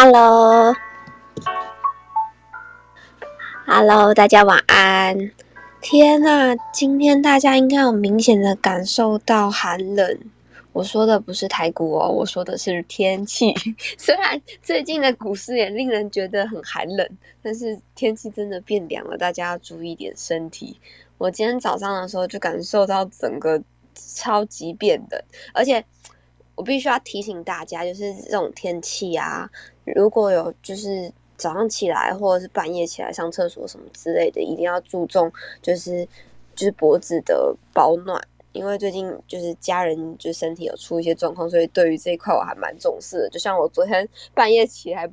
Hello，Hello，大家晚安。天呐，今天大家应该有明显的感受到寒冷。我说的不是台股哦，我说的是天气。虽然最近的股市也令人觉得很寒冷，但是天气真的变凉了，大家要注意点身体。我今天早上的时候就感受到整个超级变冷，而且。我必须要提醒大家，就是这种天气啊，如果有就是早上起来或者是半夜起来上厕所什么之类的，一定要注重就是就是脖子的保暖，因为最近就是家人就身体有出一些状况，所以对于这一块我还蛮重视的。就像我昨天 半夜起来。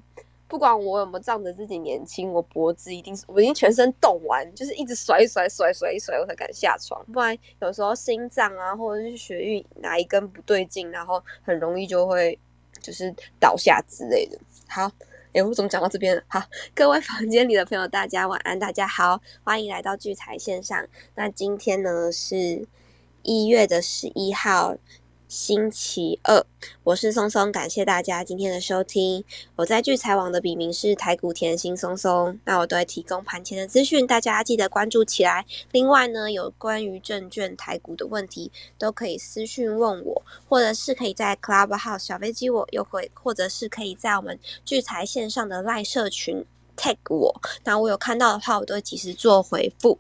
不管我有没有仗着自己年轻，我脖子一定是我已经全身冻完，就是一直甩一甩甩甩一甩，我才敢下床。不然有时候心脏啊，或者是血液哪一根不对劲，然后很容易就会就是倒下之类的。好，哎，我怎么讲到这边了？好，各位房间里的朋友，大家晚安，大家好，欢迎来到聚财线上。那今天呢是一月的十一号。星期二，我是松松，感谢大家今天的收听。我在聚财网的笔名是台股甜心松松，那我都会提供盘前的资讯，大家记得关注起来。另外呢，有关于证券台股的问题，都可以私讯问我，或者是可以在 Clubhouse 小飞机我，又会或者是可以在我们聚财线上的赖社群 tag 我，那我有看到的话，我都会及时做回复。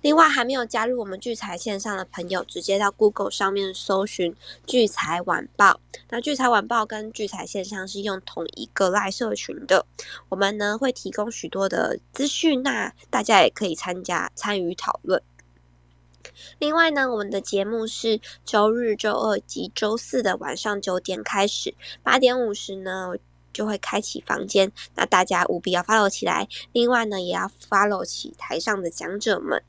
另外，还没有加入我们聚财线上的朋友，直接到 Google 上面搜寻“聚财晚报”。那聚财晚报跟聚财线上是用同一个赖社群的。我们呢会提供许多的资讯，那大家也可以参加参与讨论。另外呢，我们的节目是周日、周二及周四的晚上九点开始，八点五十呢就会开启房间，那大家务必要 follow 起来。另外呢，也要 follow 起台上的讲者们。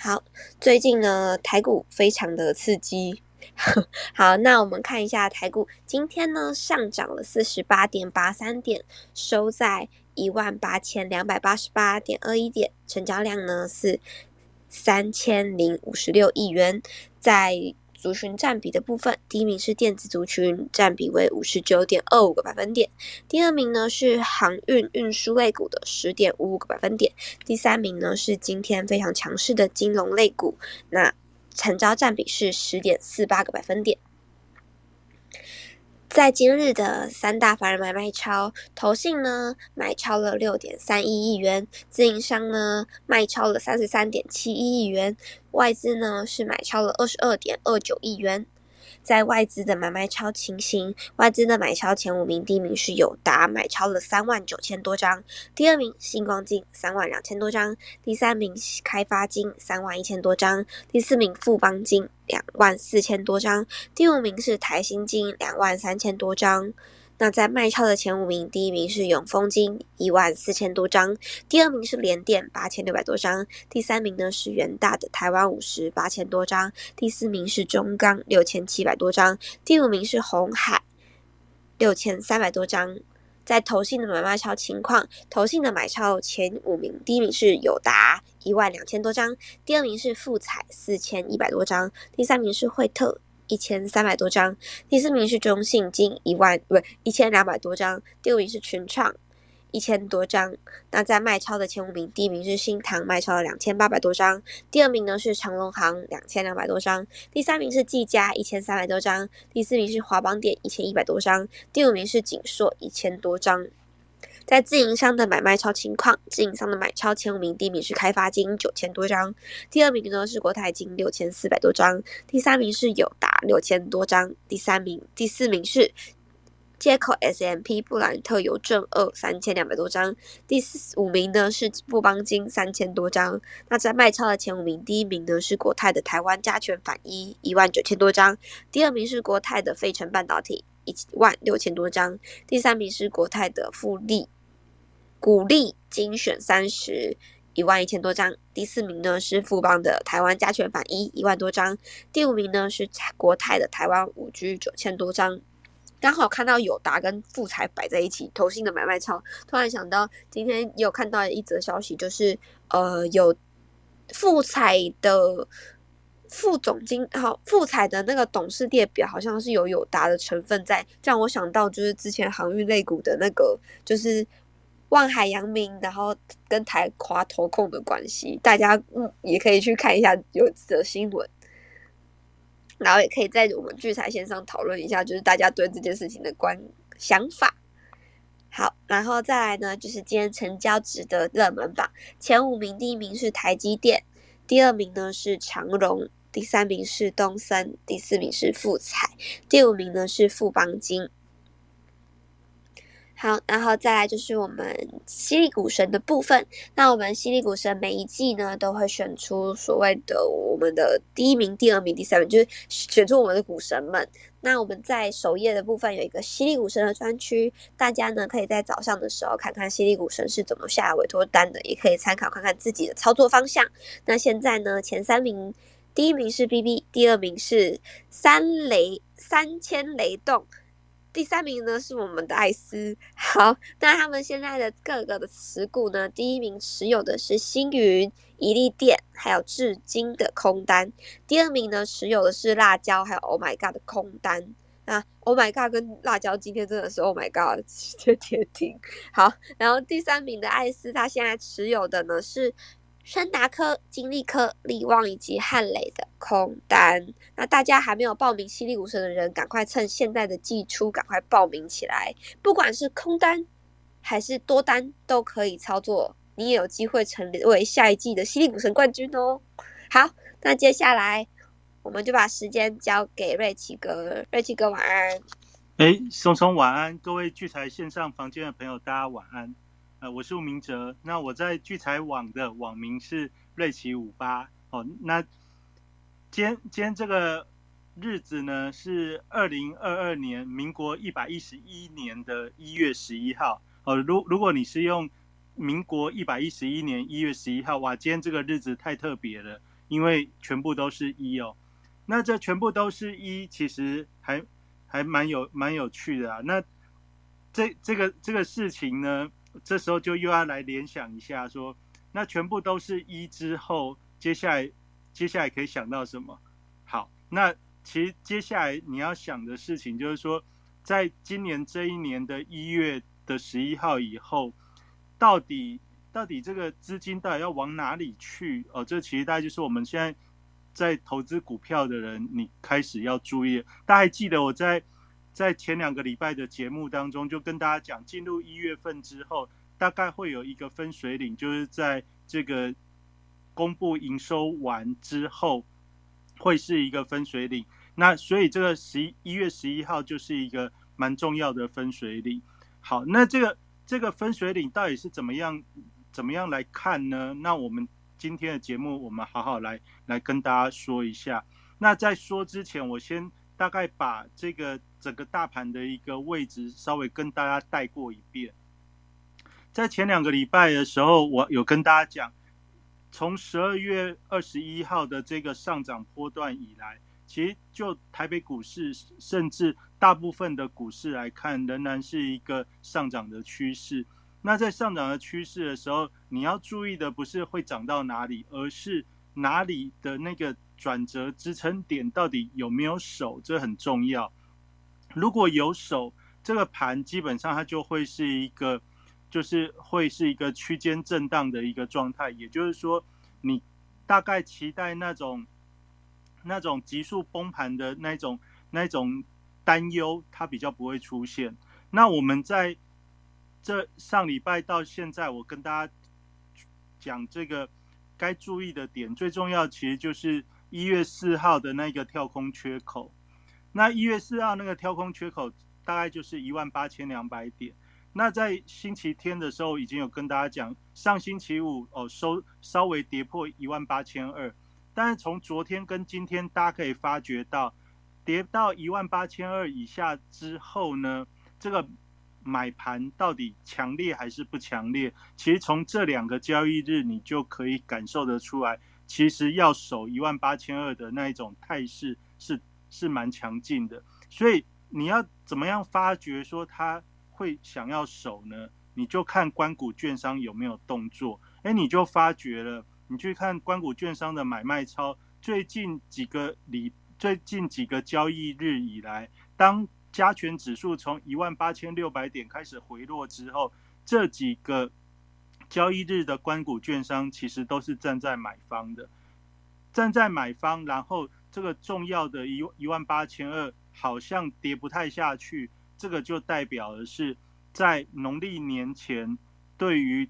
好，最近呢台股非常的刺激。好，那我们看一下台股，今天呢上涨了四十八点八三点，收在一万八千两百八十八点二一点，成交量呢是三千零五十六亿元，在。族群占比的部分，第一名是电子族群，占比为五十九点二五个百分点。第二名呢是航运运输类股的十点五五个百分点。第三名呢是今天非常强势的金融类股，那成交占比是十点四八个百分点。在今日的三大法人买卖超，投信呢买超了六点三一亿元，自营商呢卖超了三十三点七一亿元，外资呢是买超了二十二点二九亿元。在外资的买卖超情形，外资的买超前五名，第一名是友达，买超了三万九千多张；第二名星光金三万两千多张；第三名开发金三万一千多张；第四名富邦金两万四千多张；第五名是台新金两万三千多张。那在卖超的前五名，第一名是永丰金一万四千多张，第二名是联电八千六百多张，第三名呢是元大的台湾五十八千多张，第四名是中钢六千七百多张，第五名是红海六千三百多张。在投信的买卖超情况，投信的买超前五名，第一名是友达一万两千多张，第二名是富彩四千一百多张，第三名是惠特。一千三百多张，第四名是中信金一万不一千两百多张，第五名是群创一千多张。那在卖超的前五名，第一名是新唐卖超了两千八百多张，第二名呢是长隆行两千两百多张，第三名是技嘉一千三百多张，第四名是华邦店一千一百多张，第五名是锦硕一千多张。在自营商的买卖超情况，自营商的买超前五名，第一名是开发金九千多张，第二名呢是国泰金六千四百多张，第三名是友达六千多张，第三名、第四名是接口 S M P 布兰特邮政二三千两百多张，第四五名呢是富邦金三千多张。那在卖超的前五名，第一名呢是国泰的台湾加权反一一万九千多张，第二名是国泰的费城半导体一万六千多张，第三名是国泰的富力。股利精选三十一万一千多张，第四名呢是富邦的台湾加权反一一万多张，第五名呢是国泰的台湾五 G 九千多张。刚好看到友达跟富彩摆在一起，投信的买卖超，突然想到今天有看到一则消息，就是呃有富彩的副总经好富彩的那个董事列表好像是有友达的成分在，让我想到就是之前航运类股的那个就是望海扬明，然后跟台华投控的关系，大家嗯也可以去看一下有则新闻，然后也可以在我们聚财线上讨论一下，就是大家对这件事情的观想法。好，然后再来呢，就是今天成交值的热门榜前五名，第一名是台积电，第二名呢是长荣，第三名是东森，第四名是富彩，第五名呢是富邦金。好，然后再来就是我们犀利股神的部分。那我们犀利股神每一季呢，都会选出所谓的我们的第一名、第二名、第三名，就是选出我们的股神们。那我们在首页的部分有一个犀利股神的专区，大家呢可以在早上的时候看看犀利股神是怎么下委托单的，也可以参考看看自己的操作方向。那现在呢，前三名，第一名是 BB，第二名是三雷三千雷动。第三名呢是我们的艾斯，好，那他们现在的各个的持股呢，第一名持有的是星云、一利电，还有至今的空单；第二名呢持有的是辣椒，还有 Oh My God 的空单。那 Oh My God 跟辣椒今天真的是 Oh My God 直接跌停。好，然后第三名的艾斯，他现在持有的呢是。深达科、金利科、利旺以及汉磊的空单，那大家还没有报名犀利股神的人，赶快趁现在的季初赶快报名起来。不管是空单还是多单，都可以操作，你也有机会成为下一季的犀利股神冠军哦。好，那接下来我们就把时间交给瑞奇哥，瑞奇哥晚安。哎，松松晚安，各位聚财线上房间的朋友，大家晚安。呃，我是吴明哲，那我在聚财网的网名是瑞奇五八哦。那今天今天这个日子呢是二零二二年民国一百一十一年的一月十一号哦。如如果你是用民国一百一十一年一月十一号，哇，今天这个日子太特别了，因为全部都是一哦。那这全部都是一，其实还还蛮有蛮有趣的啊。那这这个这个事情呢？这时候就又要来联想一下，说那全部都是一之后，接下来接下来可以想到什么？好，那其实接下来你要想的事情就是说，在今年这一年的一月的十一号以后，到底到底这个资金到底要往哪里去？哦，这其实大概就是我们现在在投资股票的人，你开始要注意。大家还记得我在？在前两个礼拜的节目当中，就跟大家讲，进入一月份之后，大概会有一个分水岭，就是在这个公布营收完之后，会是一个分水岭。那所以这个十一一月十一号就是一个蛮重要的分水岭。好，那这个这个分水岭到底是怎么样怎么样来看呢？那我们今天的节目，我们好好来来跟大家说一下。那在说之前，我先大概把这个。整个大盘的一个位置，稍微跟大家带过一遍。在前两个礼拜的时候，我有跟大家讲，从十二月二十一号的这个上涨波段以来，其实就台北股市，甚至大部分的股市来看，仍然是一个上涨的趋势。那在上涨的趋势的时候，你要注意的不是会涨到哪里，而是哪里的那个转折支撑点到底有没有守，这很重要。如果有手，这个盘基本上它就会是一个，就是会是一个区间震荡的一个状态。也就是说，你大概期待那种那种急速崩盘的那种那种担忧，它比较不会出现。那我们在这上礼拜到现在，我跟大家讲这个该注意的点，最重要其实就是一月四号的那个跳空缺口。那一月四号那个跳空缺口大概就是一万八千两百点。那在星期天的时候已经有跟大家讲，上星期五哦收稍微跌破一万八千二，但是从昨天跟今天大家可以发觉到，跌到一万八千二以下之后呢，这个买盘到底强烈还是不强烈？其实从这两个交易日你就可以感受得出来，其实要守一万八千二的那一种态势是。是蛮强劲的，所以你要怎么样发觉说他会想要守呢？你就看关谷券商有没有动作，哎，你就发觉了，你去看关谷券商的买卖超最近几个礼最近几个交易日以来，当加权指数从一万八千六百点开始回落之后，这几个交易日的关谷券商其实都是站在买方的，站在买方，然后这个重要的一一万八千二好像跌不太下去，这个就代表的是在农历年前，对于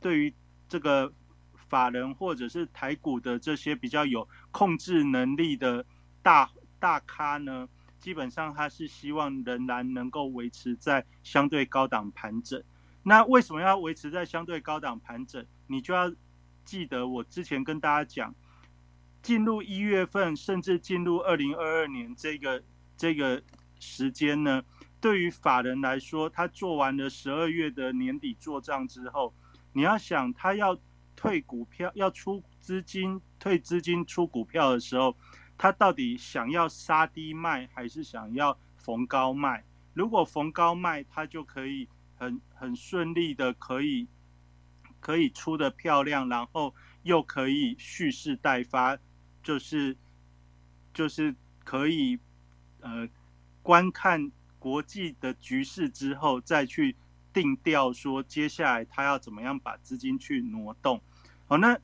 对于这个法人或者是台股的这些比较有控制能力的大大咖呢。基本上，他是希望仍然能够维持在相对高档盘整。那为什么要维持在相对高档盘整？你就要记得我之前跟大家讲，进入一月份，甚至进入二零二二年这个这个时间呢，对于法人来说，他做完了十二月的年底做账之后，你要想他要退股票、要出资金、退资金出股票的时候。他到底想要杀低卖，还是想要逢高卖？如果逢高卖，他就可以很很顺利的可以可以出的漂亮，然后又可以蓄势待发，就是就是可以呃观看国际的局势之后，再去定调说接下来他要怎么样把资金去挪动。好，那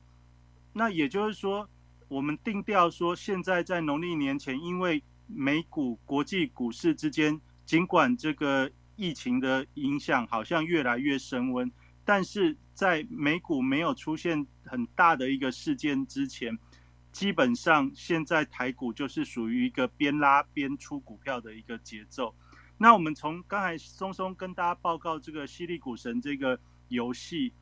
那也就是说。我们定调说，现在在农历年前，因为美股、国际股市之间，尽管这个疫情的影响好像越来越升温，但是在美股没有出现很大的一个事件之前，基本上现在台股就是属于一个边拉边出股票的一个节奏。那我们从刚才松松跟大家报告这个犀利股神这个游戏，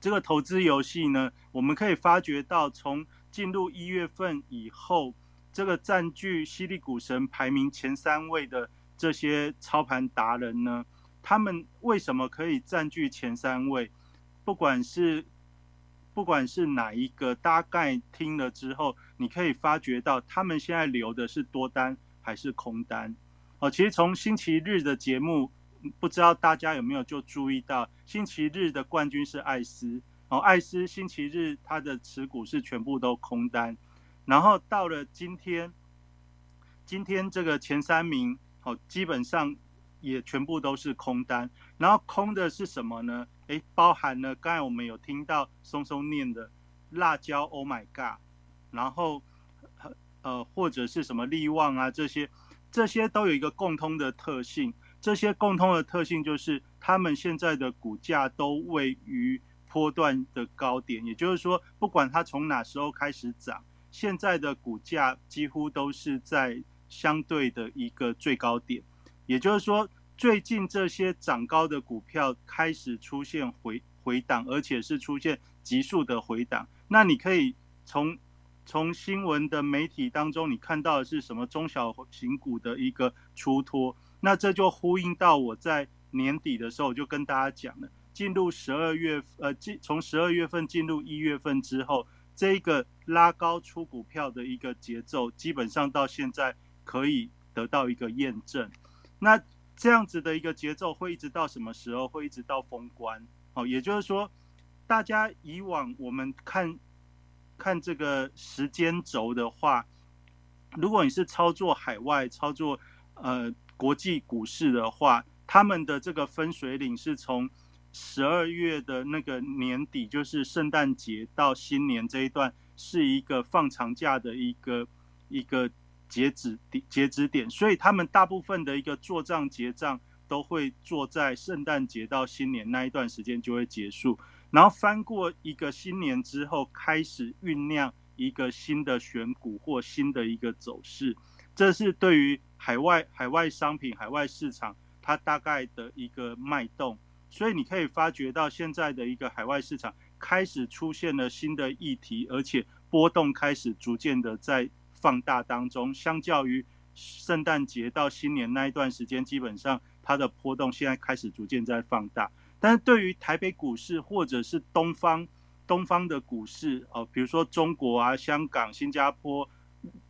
这个投资游戏呢，我们可以发觉到从进入一月份以后，这个占据犀利股神排名前三位的这些操盘达人呢，他们为什么可以占据前三位？不管是不管是哪一个，大概听了之后，你可以发觉到他们现在留的是多单还是空单？哦，其实从星期日的节目，不知道大家有没有就注意到，星期日的冠军是艾斯。哦，艾斯星期日它的持股是全部都空单，然后到了今天，今天这个前三名，哦，基本上也全部都是空单，然后空的是什么呢？诶，包含了刚才我们有听到松松念的辣椒，Oh my God，然后呃或者是什么利旺啊这些，这些都有一个共通的特性，这些共通的特性就是他们现在的股价都位于。波段的高点，也就是说，不管它从哪时候开始涨，现在的股价几乎都是在相对的一个最高点。也就是说，最近这些涨高的股票开始出现回回档，而且是出现急速的回档。那你可以从从新闻的媒体当中，你看到的是什么中小型股的一个出脱？那这就呼应到我在年底的时候就跟大家讲了。进入十二月，呃，进从十二月份进入一月份之后，这一个拉高出股票的一个节奏，基本上到现在可以得到一个验证。那这样子的一个节奏会一直到什么时候？会一直到封关？哦，也就是说，大家以往我们看看这个时间轴的话，如果你是操作海外、操作呃国际股市的话，他们的这个分水岭是从。十二月的那个年底，就是圣诞节到新年这一段，是一个放长假的一个一个截止点截止点，所以他们大部分的一个做账结账都会做在圣诞节到新年那一段时间就会结束，然后翻过一个新年之后，开始酝酿一个新的选股或新的一个走势，这是对于海外海外商品海外市场它大概的一个脉动。所以你可以发觉到现在的一个海外市场开始出现了新的议题，而且波动开始逐渐的在放大当中。相较于圣诞节到新年那一段时间，基本上它的波动现在开始逐渐在放大。但是对于台北股市或者是东方东方的股市哦，比如说中国啊、香港、新加坡、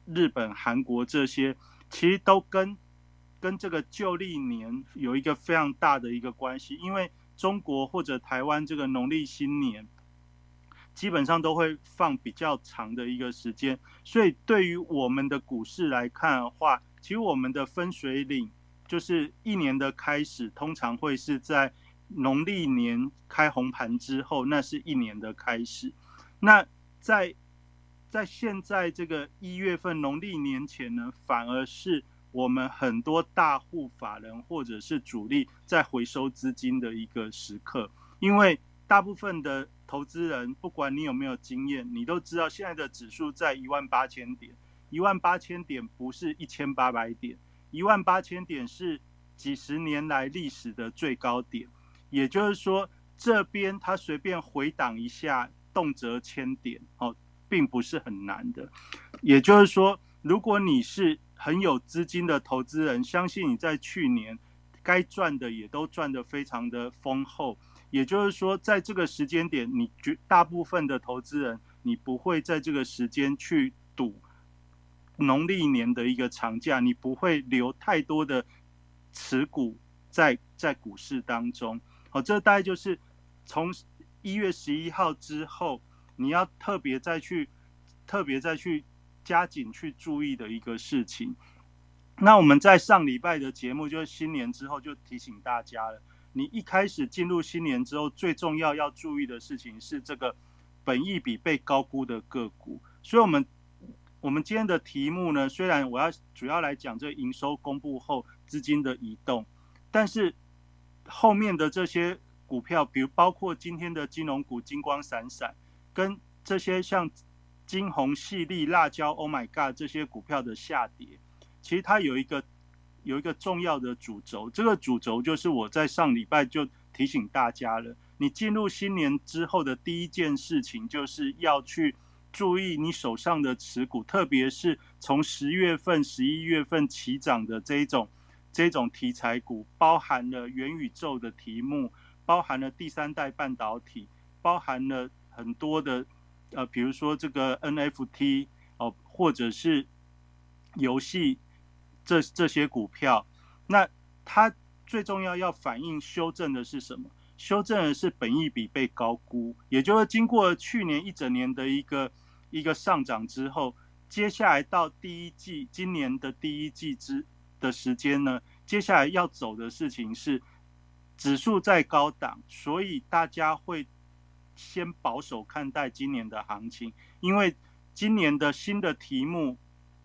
日本、韩国这些，其实都跟。跟这个旧历年有一个非常大的一个关系，因为中国或者台湾这个农历新年，基本上都会放比较长的一个时间。所以对于我们的股市来看的话，其实我们的分水岭就是一年的开始，通常会是在农历年开红盘之后，那是一年的开始。那在在现在这个一月份农历年前呢，反而是我们很多大户法人或者是主力在回收资金的一个时刻，因为大部分的投资人，不管你有没有经验，你都知道现在的指数在一万八千点，一万八千点不是一千八百点，一万八千点是几十年来历史的最高点，也就是说这边它随便回档一下，动辄千点，哦。并不是很难的，也就是说，如果你是很有资金的投资人，相信你在去年该赚的也都赚得非常的丰厚。也就是说，在这个时间点，你绝大部分的投资人，你不会在这个时间去赌农历年的一个长假，你不会留太多的持股在在股市当中。好，这大概就是从一月十一号之后。你要特别再去，特别再去加紧去注意的一个事情。那我们在上礼拜的节目，就是新年之后就提醒大家了。你一开始进入新年之后，最重要要注意的事情是这个本益比被高估的个股。所以，我们我们今天的题目呢，虽然我要主要来讲这营收公布后资金的移动，但是后面的这些股票，比如包括今天的金融股金光闪闪。跟这些像金红、细粒、辣椒、Oh my God 这些股票的下跌，其实它有一个有一个重要的主轴，这个主轴就是我在上礼拜就提醒大家了。你进入新年之后的第一件事情，就是要去注意你手上的持股，特别是从十月份、十一月份起涨的这一种这种题材股，包含了元宇宙的题目，包含了第三代半导体，包含了。很多的，呃，比如说这个 NFT 哦，或者是游戏这这些股票，那它最重要要反映修正的是什么？修正的是本益比被高估，也就是经过去年一整年的一个一个上涨之后，接下来到第一季今年的第一季之的时间呢，接下来要走的事情是指数在高档，所以大家会。先保守看待今年的行情，因为今年的新的题目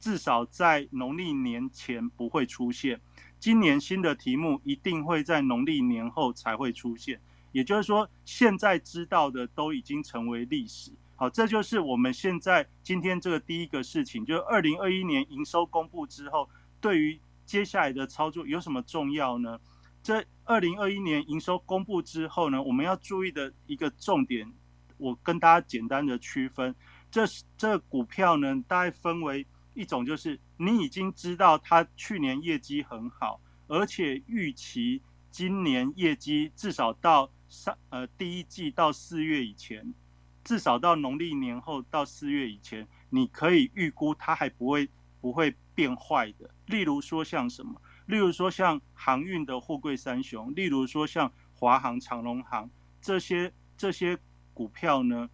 至少在农历年前不会出现，今年新的题目一定会在农历年后才会出现。也就是说，现在知道的都已经成为历史。好，这就是我们现在今天这个第一个事情，就是二零二一年营收公布之后，对于接下来的操作有什么重要呢？这二零二一年营收公布之后呢，我们要注意的一个重点，我跟大家简单的区分，这这股票呢，大概分为一种，就是你已经知道它去年业绩很好，而且预期今年业绩至少到上呃第一季到四月以前，至少到农历年后到四月以前，你可以预估它还不会不会变坏的。例如说像什么？例如说像航运的货柜三雄，例如说像华航、长龙航这些这些股票呢，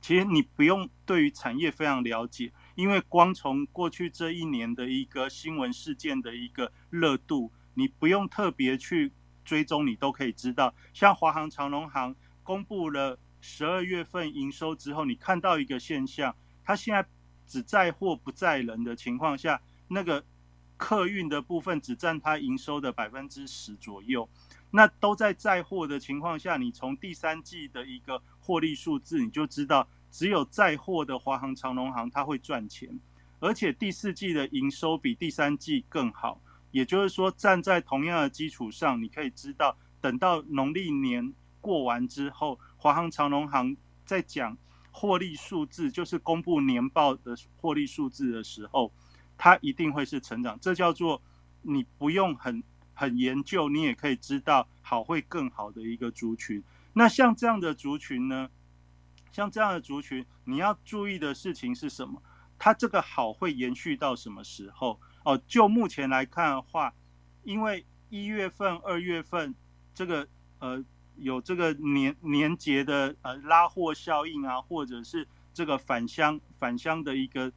其实你不用对于产业非常了解，因为光从过去这一年的一个新闻事件的一个热度，你不用特别去追踪，你都可以知道。像华航、长龙航公布了十二月份营收之后，你看到一个现象，它现在只载货不载人的情况下，那个。客运的部分只占它营收的百分之十左右，那都在载货的情况下，你从第三季的一个获利数字，你就知道只有载货的华航、长龙航它会赚钱，而且第四季的营收比第三季更好。也就是说，站在同样的基础上，你可以知道，等到农历年过完之后，华航、长龙航在讲获利数字，就是公布年报的获利数字的时候。它一定会是成长，这叫做你不用很很研究，你也可以知道好会更好的一个族群。那像这样的族群呢，像这样的族群，你要注意的事情是什么？它这个好会延续到什么时候？哦，就目前来看的话，因为一月份、二月份这个呃有这个年年节的呃拉货效应啊，或者是这个返乡返乡的一个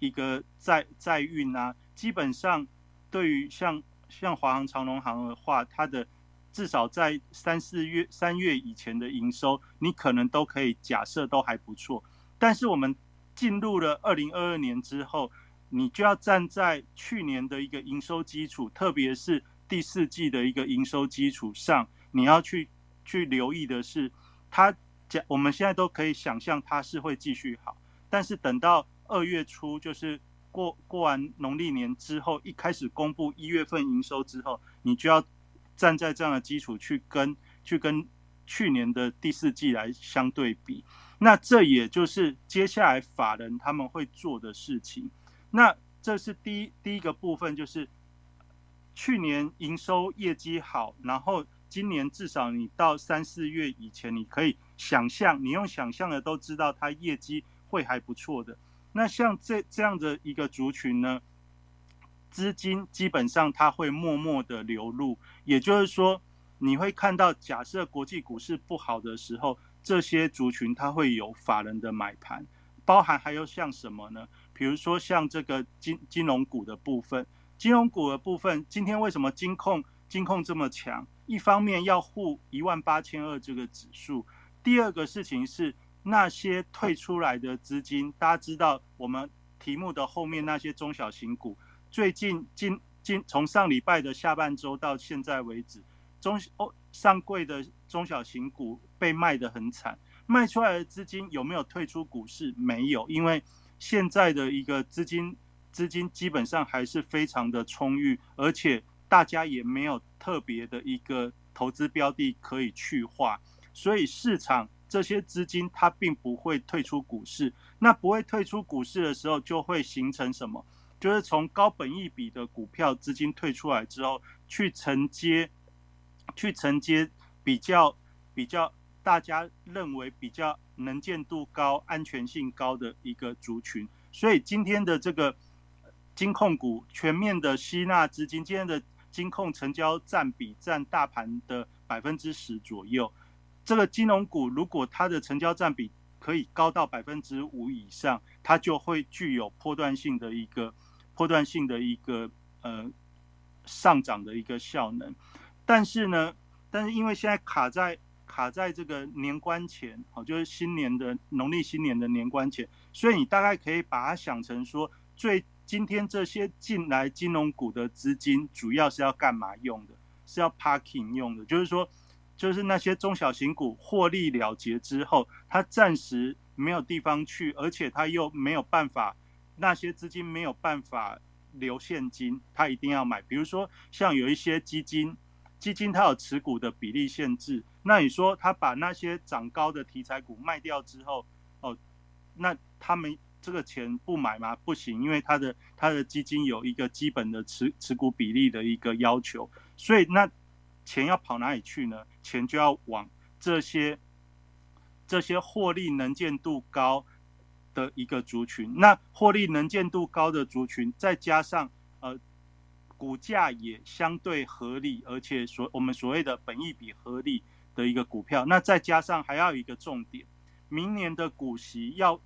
一个载载运啊，基本上对于像像华航、长龙航的话，它的至少在三四月三月以前的营收，你可能都可以假设都还不错。但是我们进入了二零二二年之后，你就要站在去年的一个营收基础，特别是第四季的一个营收基础上，你要去。去留意的是，它讲我们现在都可以想象它是会继续好，但是等到二月初，就是过过完农历年之后，一开始公布一月份营收之后，你就要站在这样的基础去跟去跟去年的第四季来相对比，那这也就是接下来法人他们会做的事情。那这是第一第一个部分，就是去年营收业绩好，然后。今年至少你到三四月以前，你可以想象，你用想象的都知道它业绩会还不错的。那像这这样的一个族群呢，资金基本上它会默默的流入，也就是说，你会看到，假设国际股市不好的时候，这些族群它会有法人的买盘，包含还有像什么呢？比如说像这个金金融股的部分，金融股的部分，今天为什么金控金控这么强？一方面要护一万八千二这个指数，第二个事情是那些退出来的资金，大家知道我们题目的后面那些中小型股，最近今今从上礼拜的下半周到现在为止，中哦上柜的中小型股被卖得很惨，卖出来的资金有没有退出股市？没有，因为现在的一个资金资金基本上还是非常的充裕，而且。大家也没有特别的一个投资标的可以去化，所以市场这些资金它并不会退出股市。那不会退出股市的时候，就会形成什么？就是从高本益比的股票资金退出来之后，去承接，去承接比较比较大家认为比较能见度高、安全性高的一个族群。所以今天的这个金控股全面的吸纳资金，今天的。金控成交占比占大盘的百分之十左右，这个金融股如果它的成交占比可以高到百分之五以上，它就会具有波段性的一个波段性的一个呃上涨的一个效能。但是呢，但是因为现在卡在卡在这个年关前，好，就是新年的农历新年的年关前，所以你大概可以把它想成说最。今天这些进来金融股的资金，主要是要干嘛用的？是要 parking 用的，就是说，就是那些中小型股获利了结之后，它暂时没有地方去，而且它又没有办法，那些资金没有办法留现金，他一定要买。比如说，像有一些基金，基金它有持股的比例限制，那你说他把那些涨高的题材股卖掉之后，哦，那他们。这个钱不买吗？不行，因为他的他的基金有一个基本的持持股比例的一个要求，所以那钱要跑哪里去呢？钱就要往这些这些获利能见度高的一个族群。那获利能见度高的族群，再加上呃股价也相对合理，而且所我们所谓的本益比合理的一个股票，那再加上还要有一个重点，明年的股息要。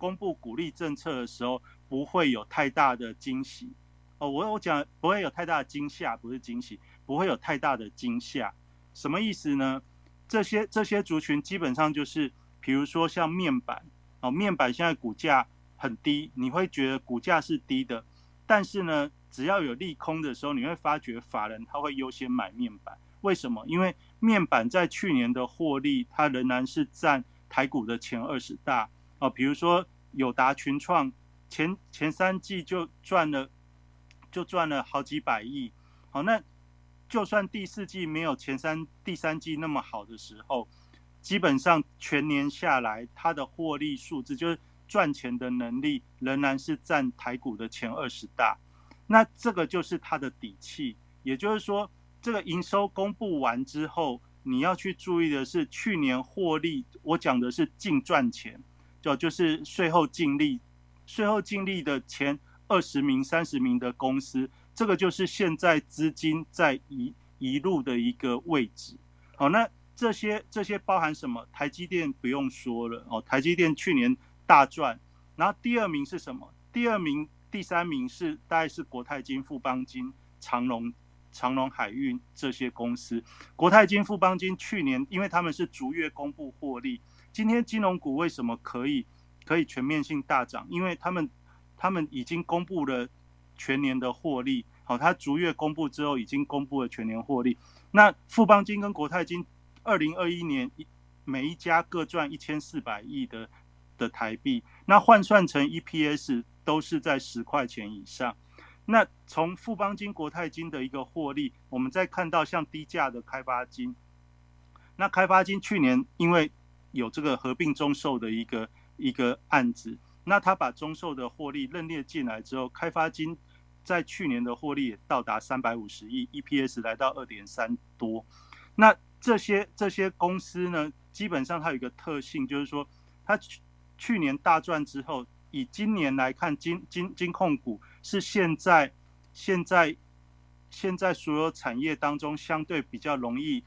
公布鼓励政策的时候，不会有太大的惊喜哦。我我讲不会有太大的惊吓，不是惊喜，不会有太大的惊吓。什么意思呢？这些这些族群基本上就是，比如说像面板哦，面板现在股价很低，你会觉得股价是低的，但是呢，只要有利空的时候，你会发觉法人他会优先买面板。为什么？因为面板在去年的获利，它仍然是占台股的前二十大。哦，比如说友达群创前前三季就赚了，就赚了好几百亿。好，那就算第四季没有前三第三季那么好的时候，基本上全年下来，它的获利数字就是赚钱的能力仍然是占台股的前二十大。那这个就是它的底气，也就是说，这个营收公布完之后，你要去注意的是去年获利，我讲的是净赚钱。就就是税后净利，税后净利的前二十名、三十名的公司，这个就是现在资金在一一路的一个位置。好，那这些这些包含什么？台积电不用说了哦，台积电去年大赚。然后第二名是什么？第二名、第三名是大概是国泰金、富邦金、长隆、长隆海运这些公司。国泰金、富邦金去年因为他们是逐月公布获利，今天金融股为什么可以可以全面性大涨？因为他们他们已经公布了全年的获利。好，它逐月公布之后已经公布了全年获利。那富邦金跟国泰金。二零二一年一每一家各赚一千四百亿的的台币，那换算成 EPS 都是在十块钱以上。那从富邦金、国泰金的一个获利，我们再看到像低价的开发金，那开发金去年因为有这个合并中售的一个一个案子，那他把中售的获利认列进来之后，开发金在去年的获利也到达三百五十亿，EPS 来到二点三多。那这些这些公司呢，基本上它有一个特性，就是说，它去去年大赚之后，以今年来看，金金金控股是现在现在现在所有产业当中相对比较容易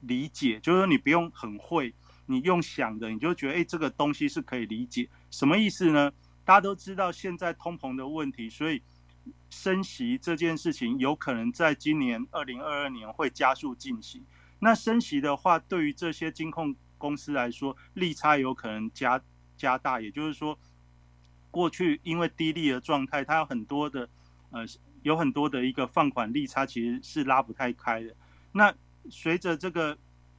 理解，就是说你不用很会，你用想的，你就觉得哎，这个东西是可以理解，什么意思呢？大家都知道现在通膨的问题，所以升息这件事情有可能在今年二零二二年会加速进行。那升息的话，对于这些金控公司来说，利差有可能加加大。也就是说，过去因为低利的状态，它有很多的呃，有很多的一个放款利差其实是拉不太开的。那随着这个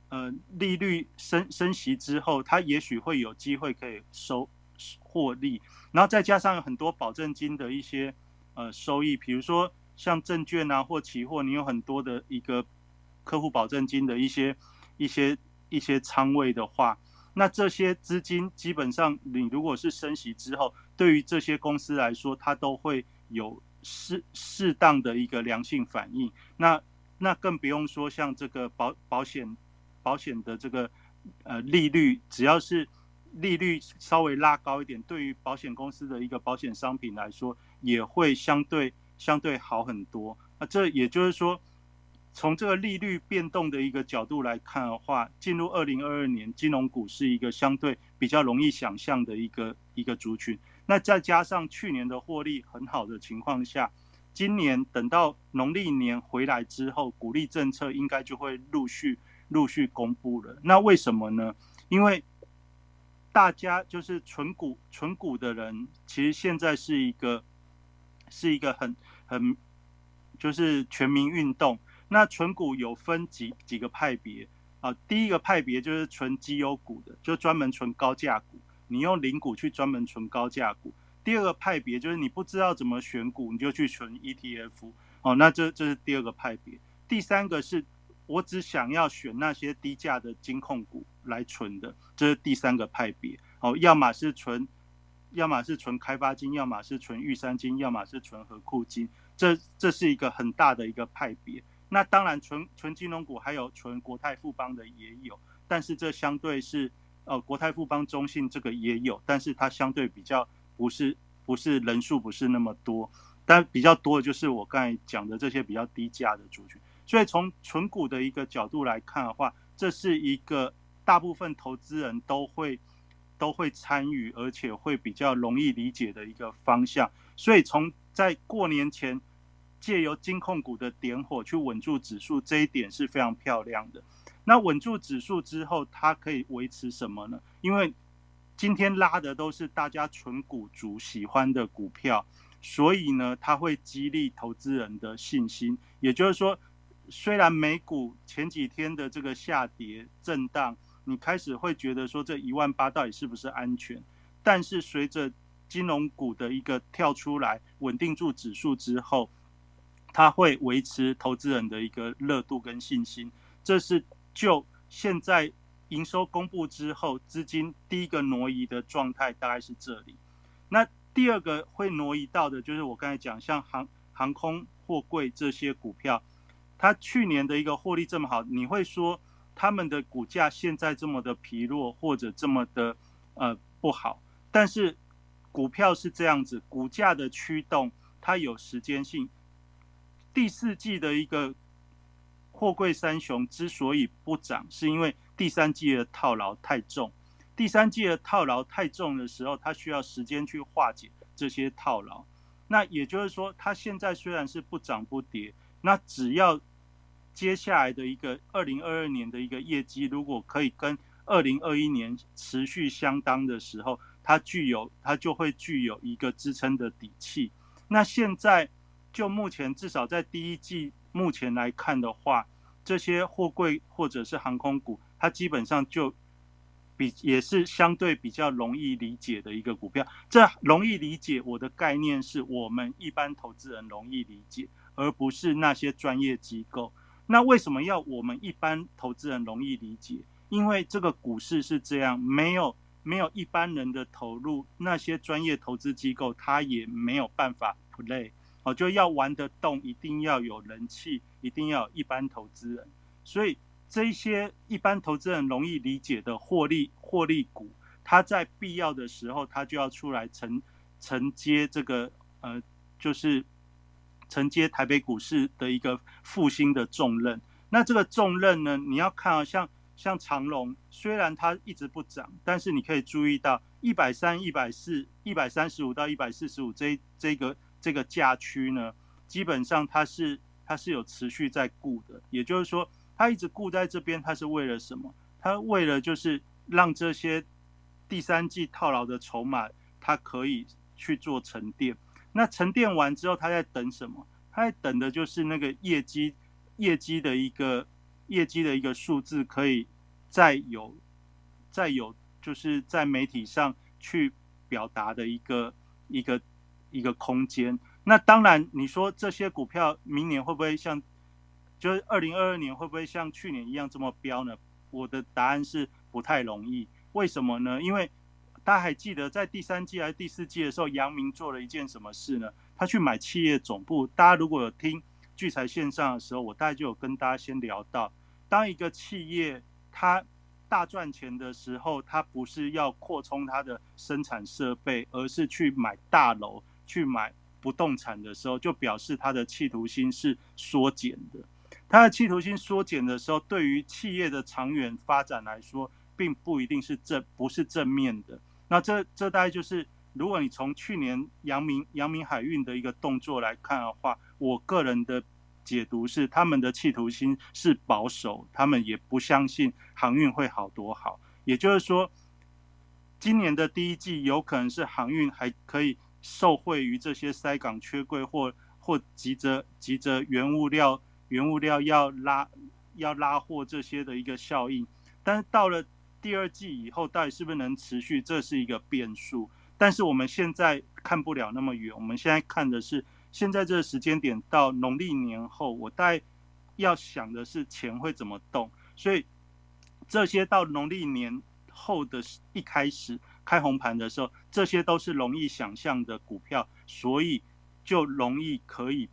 呃利率升升息之后，它也许会有机会可以收获利，然后再加上很多保证金的一些呃收益，比如说像证券啊或期货，你有很多的一个。客户保证金的一些、一些、一些仓位的话，那这些资金基本上，你如果是升息之后，对于这些公司来说，它都会有适适当的一个良性反应。那那更不用说像这个保保险保险的这个呃利率，只要是利率稍微拉高一点，对于保险公司的一个保险商品来说，也会相对相对好很多。那这也就是说。从这个利率变动的一个角度来看的话，进入二零二二年，金融股是一个相对比较容易想象的一个一个族群。那再加上去年的获利很好的情况下，今年等到农历年回来之后，鼓励政策应该就会陆续陆续公布了。那为什么呢？因为大家就是纯股纯股的人，其实现在是一个是一个很很就是全民运动。那纯股有分几几个派别啊？第一个派别就是纯绩优股的，就专门纯高价股，你用零股去专门纯高价股。第二个派别就是你不知道怎么选股，你就去存 ETF 哦。那这这是第二个派别。第三个是我只想要选那些低价的金控股来存的，这是第三个派别哦。要么是存，要么是存开发金，要么是存玉山金，要么是存和库金。这这是一个很大的一个派别。那当然，纯纯金融股还有纯国泰富邦的也有，但是这相对是，呃，国泰富邦中信这个也有，但是它相对比较不是不是人数不是那么多，但比较多的就是我刚才讲的这些比较低价的族群。所以从纯股的一个角度来看的话，这是一个大部分投资人都会都会参与，而且会比较容易理解的一个方向。所以从在过年前。借由金控股的点火去稳住指数，这一点是非常漂亮的。那稳住指数之后，它可以维持什么呢？因为今天拉的都是大家纯股族喜欢的股票，所以呢，它会激励投资人的信心。也就是说，虽然美股前几天的这个下跌震荡，你开始会觉得说这一万八到底是不是安全？但是随着金融股的一个跳出来，稳定住指数之后，它会维持投资人的一个热度跟信心，这是就现在营收公布之后，资金第一个挪移的状态大概是这里。那第二个会挪移到的，就是我刚才讲，像航航空、货柜这些股票，它去年的一个获利这么好，你会说他们的股价现在这么的疲弱或者这么的呃不好？但是股票是这样子，股价的驱动它有时间性。第四季的一个货柜三雄之所以不涨，是因为第三季的套牢太重。第三季的套牢太重的时候，它需要时间去化解这些套牢。那也就是说，它现在虽然是不涨不跌，那只要接下来的一个二零二二年的一个业绩，如果可以跟二零二一年持续相当的时候，它具有它就会具有一个支撑的底气。那现在就目前至少在第一季目前来看的话，这些货柜或者是航空股，它基本上就。比也是相对比较容易理解的一个股票，这容易理解我的概念是我们一般投资人容易理解，而不是那些专业机构。那为什么要我们一般投资人容易理解？因为这个股市是这样，没有没有一般人的投入，那些专业投资机构他也没有办法 play 哦，就要玩得动，一定要有人气，一定要有一般投资人，所以。这些一般投资人容易理解的获利获利股，它在必要的时候，它就要出来承承接这个呃，就是承接台北股市的一个复兴的重任。那这个重任呢，你要看啊，像像长隆，虽然它一直不涨，但是你可以注意到一百三、一百四、一百三十五到一百四十五这这个这个价区呢，基本上它是它是有持续在固的，也就是说。它一直固在这边，它是为了什么？它为了就是让这些第三季套牢的筹码，它可以去做沉淀。那沉淀完之后，他在等什么？他在等的就是那个业绩，业绩的一个业绩的一个数字，可以再有再有，就是在媒体上去表达的一个一个一个空间。那当然，你说这些股票明年会不会像？就是二零二二年会不会像去年一样这么飙呢？我的答案是不太容易。为什么呢？因为大家还记得在第三季还是第四季的时候，杨明做了一件什么事呢？他去买企业总部。大家如果有听聚财线上的时候，我大概就有跟大家先聊到，当一个企业它大赚钱的时候，它不是要扩充它的生产设备，而是去买大楼、去买不动产的时候，就表示他的企图心是缩减的。他的企图心缩减的时候，对于企业的长远发展来说，并不一定是正，不是正面的。那这这大概就是，如果你从去年阳明阳明海运的一个动作来看的话，我个人的解读是，他们的企图心是保守，他们也不相信航运会好多好。也就是说，今年的第一季有可能是航运还可以受惠于这些塞港缺柜或或急着急着原物料。原物料要拉要拉货这些的一个效应，但是到了第二季以后，到底是不是能持续，这是一个变数。但是我们现在看不了那么远，我们现在看的是现在这个时间点到农历年后，我大概要想的是钱会怎么动。所以这些到农历年后的一开始开红盘的时候，这些都是容易想象的股票，所以就容易可以。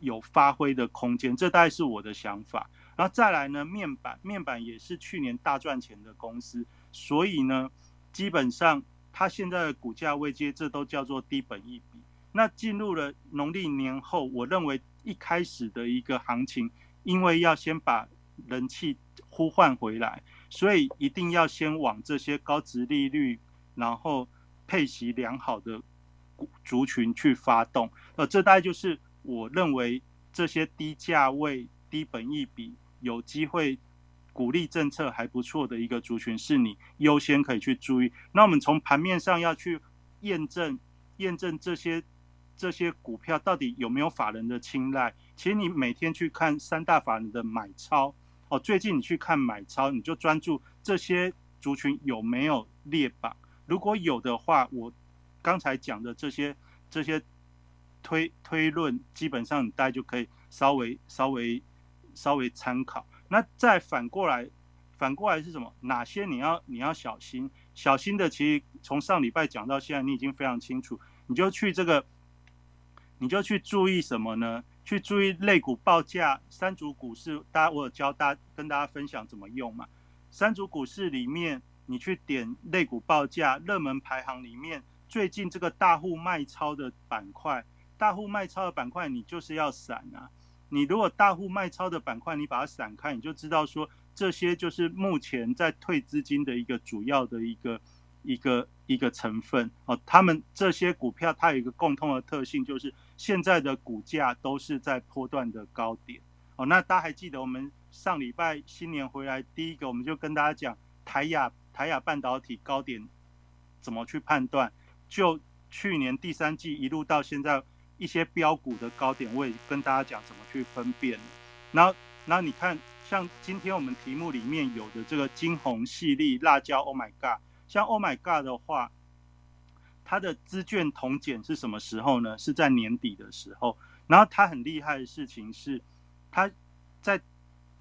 有发挥的空间，这大概是我的想法。然后再来呢，面板面板也是去年大赚钱的公司，所以呢，基本上它现在的股价位阶，这都叫做低本一比。那进入了农历年后，我认为一开始的一个行情，因为要先把人气呼唤回来，所以一定要先往这些高值利率，然后配息良好的族群去发动。呃，这大概就是。我认为这些低价位、低本益比、有机会鼓励政策还不错的一个族群，是你优先可以去注意。那我们从盘面上要去验证、验证这些这些股票到底有没有法人的青睐。其实你每天去看三大法人的买超哦，最近你去看买超，你就专注这些族群有没有列榜。如果有的话，我刚才讲的这些这些。推推论基本上大家就可以稍微稍微稍微参考。那再反过来，反过来是什么？哪些你要你要小心？小心的其实从上礼拜讲到现在，你已经非常清楚。你就去这个，你就去注意什么呢？去注意类股报价，三组股市，大家我有教大家跟大家分享怎么用嘛。三组股市里面，你去点类股报价热门排行里面，最近这个大户卖超的板块。大户卖超的板块，你就是要散啊！你如果大户卖超的板块，你把它散开，你就知道说这些就是目前在退资金的一个主要的一个一个一个成分哦。他们这些股票它有一个共通的特性，就是现在的股价都是在波段的高点哦。那大家还记得我们上礼拜新年回来第一个，我们就跟大家讲台亚台亚半导体高点怎么去判断，就去年第三季一路到现在。一些标股的高点，我也跟大家讲怎么去分辨。然后，然后你看，像今天我们题目里面有的这个金红系列辣椒，Oh my God！像 Oh my God 的话，它的资券同减是什么时候呢？是在年底的时候。然后它很厉害的事情是，它在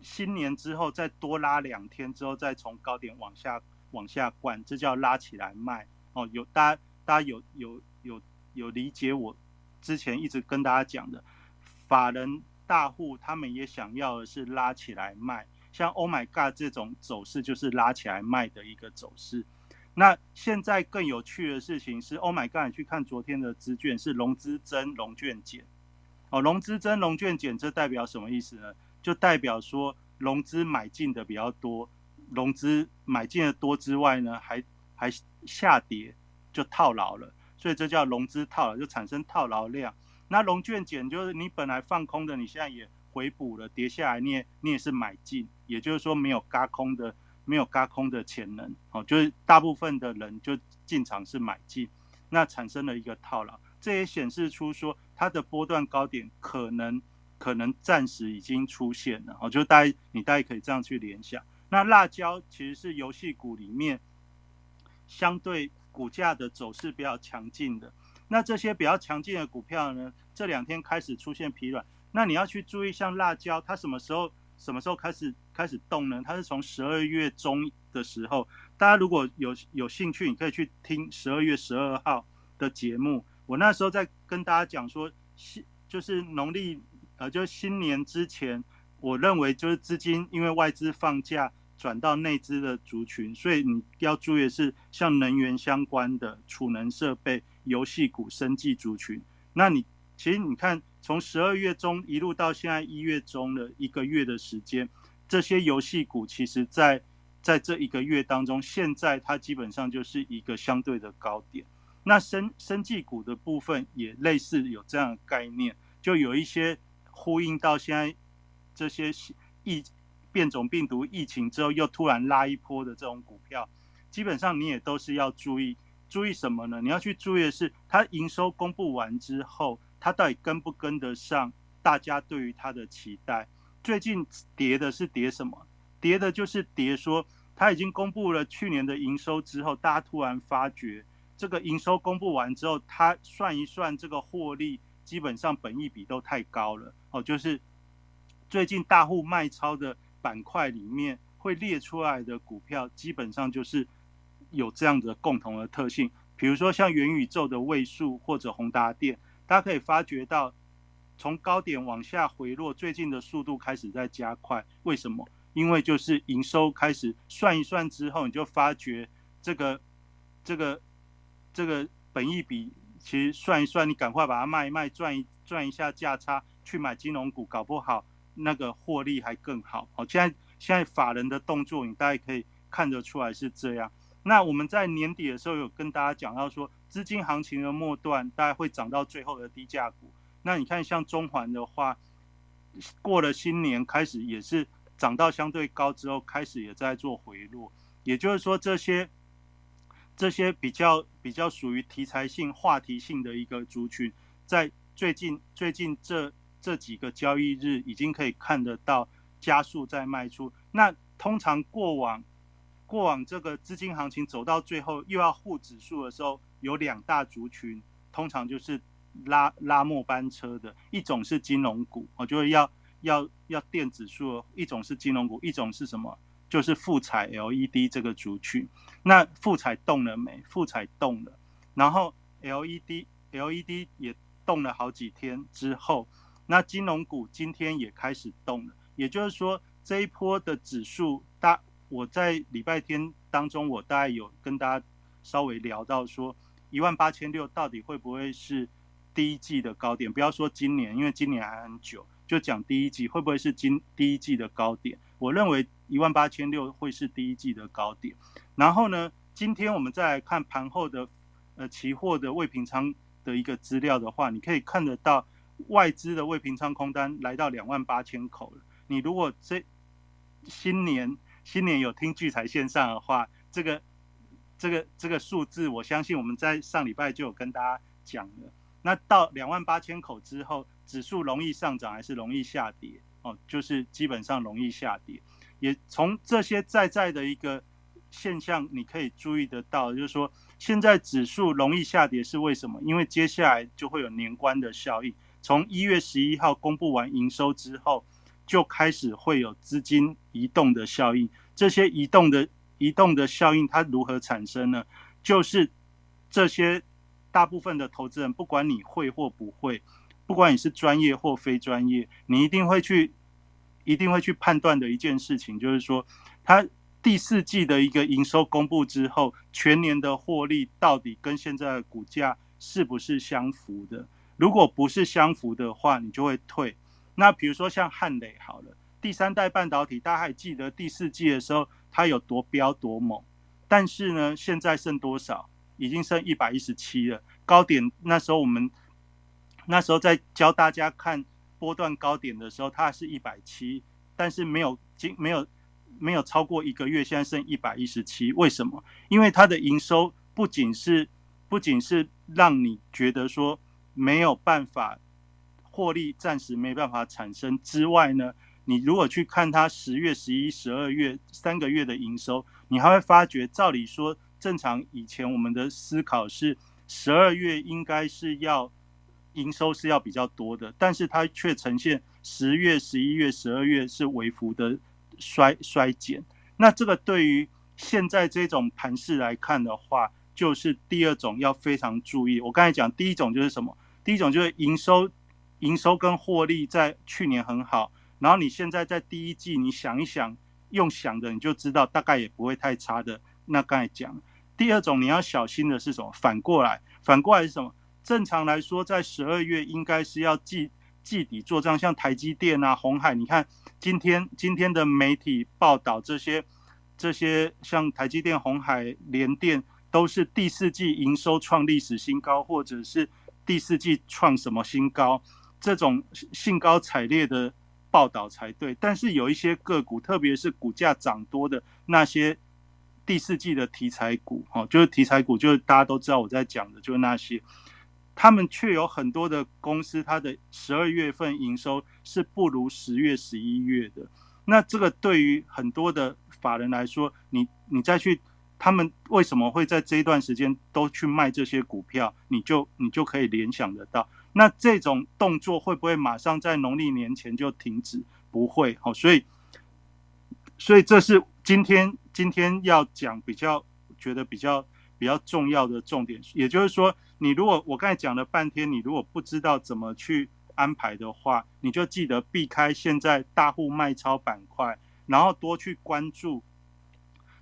新年之后再多拉两天之后，再从高点往下往下灌，这叫拉起来卖。哦，有大家大家有有有有理解我？之前一直跟大家讲的，法人大户他们也想要的是拉起来卖，像 Oh my God 这种走势就是拉起来卖的一个走势。那现在更有趣的事情是，Oh my God，你去看昨天的资券是融资增、融券减。哦，融资增、融券减，这代表什么意思呢？就代表说融资买进的比较多，融资买进的多之外呢，还还下跌就套牢了。所以这叫融资套牢，就产生套牢量。那融券减就是你本来放空的，你现在也回补了，跌下来你也你也是买进，也就是说没有嘎空的，没有嘎空的潜能。哦，就是大部分的人就进场是买进，那产生了一个套牢。这也显示出说它的波段高点可能可能暂时已经出现了。哦，就大家你大家可以这样去联想。那辣椒其实是游戏股里面相对。股价的走势比较强劲的，那这些比较强劲的股票呢，这两天开始出现疲软。那你要去注意，像辣椒，它什么时候什么时候开始开始动呢？它是从十二月中的时候。大家如果有有兴趣，你可以去听十二月十二号的节目。我那时候在跟大家讲说，新就是农历呃，就是新年之前，我认为就是资金因为外资放假。转到内资的族群，所以你要注意的是，像能源相关的储能设备、游戏股、生技族群。那你其实你看，从十二月中一路到现在一月中的一个月的时间，这些游戏股其实在在这一个月当中，现在它基本上就是一个相对的高点。那生生技股的部分也类似有这样的概念，就有一些呼应到现在这些疫。变种病毒疫情之后又突然拉一波的这种股票，基本上你也都是要注意，注意什么呢？你要去注意的是，它营收公布完之后，它到底跟不跟得上大家对于它的期待？最近跌的是跌什么？跌的就是跌说，它已经公布了去年的营收之后，大家突然发觉，这个营收公布完之后，它算一算这个获利，基本上本益比都太高了哦，就是最近大户卖超的。板块里面会列出来的股票，基本上就是有这样的共同的特性。比如说像元宇宙的位数或者宏达电，大家可以发觉到从高点往下回落，最近的速度开始在加快。为什么？因为就是营收开始算一算之后，你就发觉这个这个这个本益比其实算一算，你赶快把它卖一卖，赚一赚一下价差，去买金融股，搞不好。那个获利还更好哦。现在现在法人的动作，你大概可以看得出来是这样。那我们在年底的时候有跟大家讲到说，资金行情的末段大概会涨到最后的低价股。那你看像中环的话，过了新年开始也是涨到相对高之后，开始也在做回落。也就是说，这些这些比较比较属于题材性、话题性的一个族群，在最近最近这。这几个交易日已经可以看得到加速在卖出。那通常过往过往这个资金行情走到最后又要护指数的时候，有两大族群，通常就是拉拉末班车的，一种是金融股，我就要要要电指数；一种是金融股，一种是什么？就是富彩 LED 这个族群。那富彩动了没？富彩动了，然后 LED LED 也动了好几天之后。那金融股今天也开始动了，也就是说这一波的指数，大我在礼拜天当中，我大概有跟大家稍微聊到说，一万八千六到底会不会是第一季的高点？不要说今年，因为今年还很久，就讲第一季会不会是今第一季的高点？我认为一万八千六会是第一季的高点。然后呢，今天我们再来看盘后的呃期货的未平仓的一个资料的话，你可以看得到外资的未平仓空单来到两万八千口了。你如果这新年新年有听聚财线上的话，这个这个这个数字，我相信我们在上礼拜就有跟大家讲了。那到两万八千口之后，指数容易上涨还是容易下跌？哦，就是基本上容易下跌。也从这些在在的一个现象，你可以注意得到，就是说现在指数容易下跌是为什么？因为接下来就会有年关的效应。从一月十一号公布完营收之后，就开始会有资金移动的效应。这些移动的移动的效应，它如何产生呢？就是这些。大部分的投资人，不管你会或不会，不管你是专业或非专业，你一定会去，一定会去判断的一件事情，就是说，它第四季的一个营收公布之后，全年的获利到底跟现在的股价是不是相符的？如果不是相符的话，你就会退。那比如说像汉磊好了，第三代半导体，大家还记得第四季的时候它有多飙多猛，但是呢，现在剩多少？已经剩一百一十七了，高点那时候我们那时候在教大家看波段高点的时候，它是一百七，但是没有经没有没有超过一个月，现在剩一百一十七。为什么？因为它的营收不仅是不仅是让你觉得说没有办法获利，暂时没办法产生之外呢，你如果去看它十月、十一、十二月三个月的营收，你还会发觉，照理说。正常以前我们的思考是十二月应该是要营收是要比较多的，但是它却呈现十月、十一月、十二月是微幅的衰衰减。那这个对于现在这种盘势来看的话，就是第二种要非常注意。我刚才讲第一种就是什么？第一种就是营收营收跟获利在去年很好，然后你现在在第一季你想一想，用想的你就知道大概也不会太差的。那刚才讲，第二种你要小心的是什么？反过来，反过来是什么？正常来说，在十二月应该是要季季底做账，像台积电啊、红海，你看今天今天的媒体报道这些这些，像台积电、红海、联电，都是第四季营收创历史新高，或者是第四季创什么新高，这种兴高采烈的报道才对。但是有一些个股，特别是股价涨多的那些。第四季的题材股，哈，就是题材股，就是大家都知道我在讲的，就是那些，他们却有很多的公司，它的十二月份营收是不如十月、十一月的。那这个对于很多的法人来说，你你再去，他们为什么会在这一段时间都去卖这些股票？你就你就可以联想得到，那这种动作会不会马上在农历年前就停止？不会，好，所以，所以这是今天。今天要讲比较觉得比较比较重要的重点，也就是说，你如果我刚才讲了半天，你如果不知道怎么去安排的话，你就记得避开现在大户卖超板块，然后多去关注，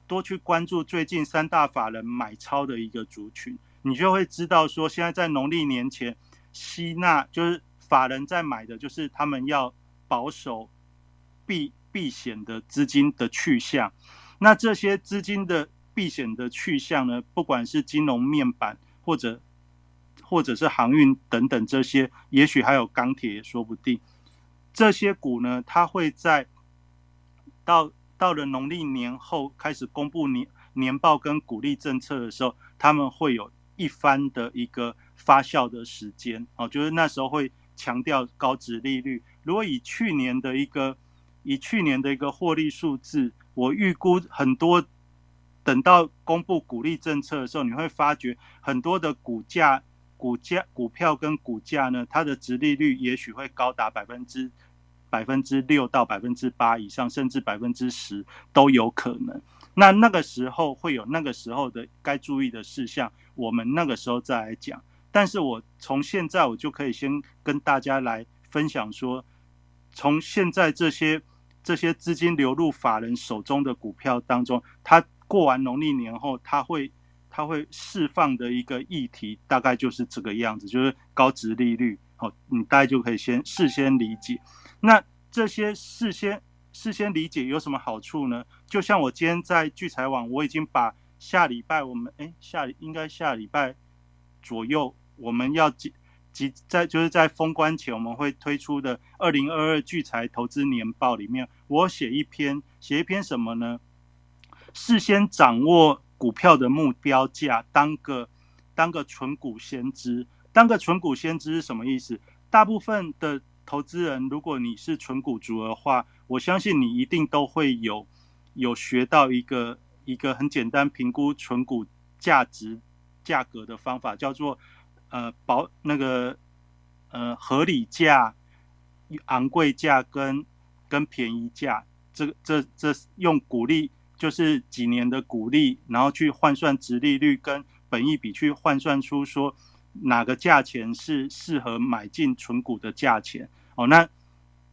多去关注最近三大法人买超的一个族群，你就会知道说，现在在农历年前吸纳就是法人在买的，就是他们要保守避避险的资金的去向。那这些资金的避险的去向呢？不管是金融面板，或者或者是航运等等这些，也许还有钢铁也说不定。这些股呢，它会在到到了农历年后开始公布年年报跟股利政策的时候，他们会有一番的一个发酵的时间哦，就是那时候会强调高值利率。如果以去年的一个以去年的一个获利数字。我预估很多，等到公布股利政策的时候，你会发觉很多的股价、股价、股票跟股价呢，它的值利率也许会高达百分之百分之六到百分之八以上，甚至百分之十都有可能。那那个时候会有那个时候的该注意的事项，我们那个时候再来讲。但是我从现在我就可以先跟大家来分享说，从现在这些。这些资金流入法人手中的股票当中，它过完农历年后，它会它会释放的一个议题，大概就是这个样子，就是高值利率。好，你大概就可以先事先理解。那这些事先事先理解有什么好处呢？就像我今天在聚财网，我已经把下礼拜我们哎下应该下礼拜左右我们要集集在就是在封关前我们会推出的二零二二聚财投资年报里面，我写一篇写一篇什么呢？事先掌握股票的目标价，当个当个纯股先知，当个纯股先知是什么意思？大部分的投资人，如果你是纯股族的话，我相信你一定都会有有学到一个一个很简单评估纯股价值价格的方法，叫做呃保那个呃合理价、昂贵价跟跟便宜价，这这这用股利。就是几年的股利，然后去换算值利率跟本益比，去换算出说哪个价钱是适合买进存股的价钱。哦，那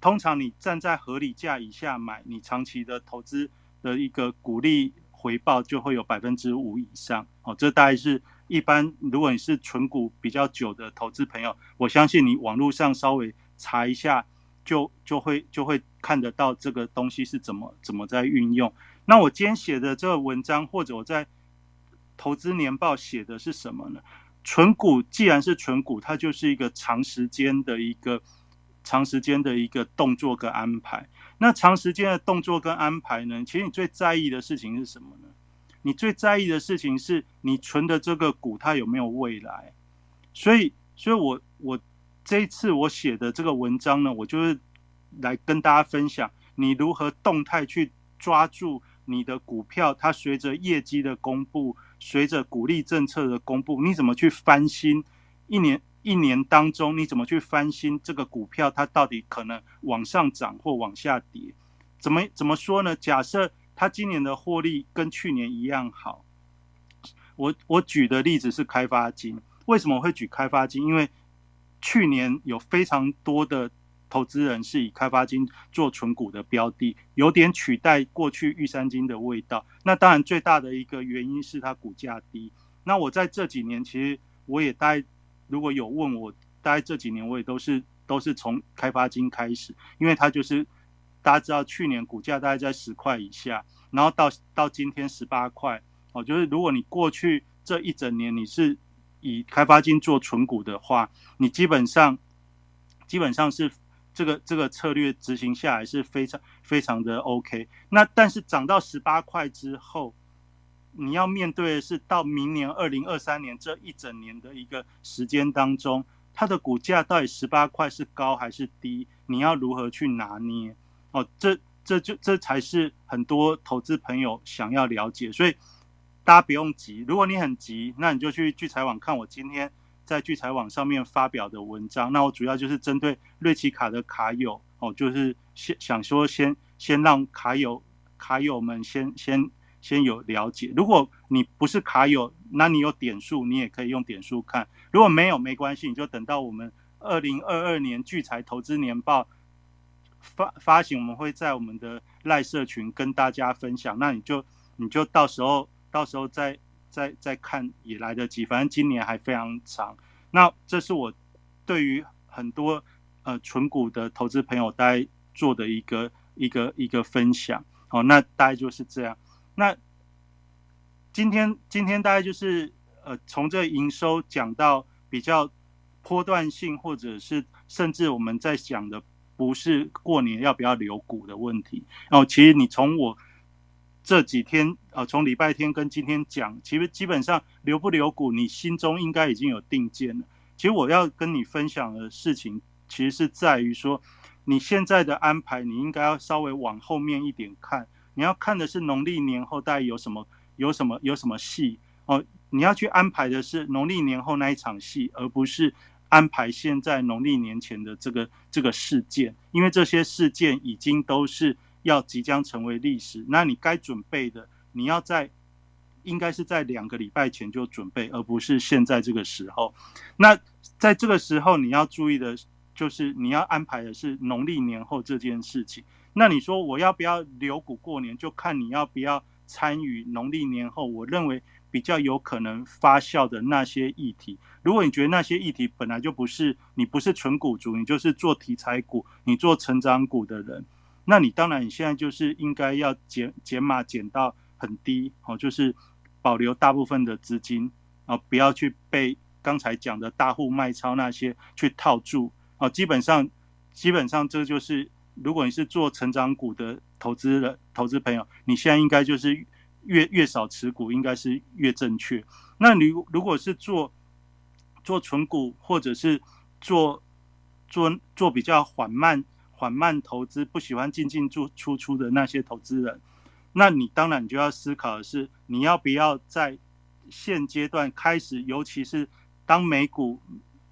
通常你站在合理价以下买，你长期的投资的一个股利回报就会有百分之五以上。哦，这大概是一般，如果你是存股比较久的投资朋友，我相信你网络上稍微查一下，就就会就会看得到这个东西是怎么怎么在运用。那我今天写的这个文章，或者我在投资年报写的是什么呢？纯股既然是纯股，它就是一个长时间的一个长时间的一个动作跟安排。那长时间的动作跟安排呢？其实你最在意的事情是什么呢？你最在意的事情是你存的这个股它有没有未来。所以，所以我我这一次我写的这个文章呢，我就是来跟大家分享你如何动态去抓住。你的股票，它随着业绩的公布，随着鼓励政策的公布，你怎么去翻新？一年一年当中，你怎么去翻新这个股票？它到底可能往上涨或往下跌？怎么怎么说呢？假设它今年的获利跟去年一样好，我我举的例子是开发金。为什么会举开发金？因为去年有非常多的。投资人是以开发金做存股的标的，有点取代过去玉山金的味道。那当然最大的一个原因是它股价低。那我在这几年其实我也大如果有问我，大概这几年我也都是都是从开发金开始，因为它就是大家知道去年股价大概在十块以下，然后到到今天十八块哦，就是如果你过去这一整年你是以开发金做存股的话，你基本上基本上是。这个这个策略执行下来是非常非常的 OK。那但是涨到十八块之后，你要面对的是到明年二零二三年这一整年的一个时间当中，它的股价到底十八块是高还是低？你要如何去拿捏？哦，这这就这才是很多投资朋友想要了解。所以大家不用急，如果你很急，那你就去聚财网看我今天。在聚财网上面发表的文章，那我主要就是针对瑞奇卡的卡友哦，就是先想说先先让卡友卡友们先先先有了解。如果你不是卡友，那你有点数，你也可以用点数看。如果没有没关系，你就等到我们二零二二年聚财投资年报发发行，我们会在我们的赖社群跟大家分享。那你就你就到时候到时候再。再再看也来得及，反正今年还非常长。那这是我对于很多呃纯股的投资朋友大概做的一个一个一个分享。好，那大概就是这样。那今天今天大概就是呃从这营收讲到比较波段性，或者是甚至我们在讲的不是过年要不要留股的问题。然后其实你从我。这几天啊，从礼拜天跟今天讲，其实基本上留不留股，你心中应该已经有定见了。其实我要跟你分享的事情，其实是在于说，你现在的安排，你应该要稍微往后面一点看。你要看的是农历年后大概有什么、有什么、有什么戏哦。你要去安排的是农历年后那一场戏，而不是安排现在农历年前的这个这个事件，因为这些事件已经都是。要即将成为历史，那你该准备的，你要在应该是在两个礼拜前就准备，而不是现在这个时候。那在这个时候，你要注意的就是你要安排的是农历年后这件事情。那你说我要不要留股过年，就看你要不要参与农历年后。我认为比较有可能发酵的那些议题。如果你觉得那些议题本来就不是你不是纯股族，你就是做题材股、你做成长股的人，那你当然你现在就是应该要减减码减到很低哦，就是保留大部分的资金啊，不要去被刚才讲的大户卖超那些去套住啊。基本上基本上这就是，如果你是做成长股的投资的投资朋友，你现在应该就是越越少持股，应该是越正确。那你如果是做做纯股，或者是做做做比较缓慢缓慢投资，不喜欢进进出出出的那些投资人，那你当然就要思考的是，你要不要在现阶段开始，尤其是当美股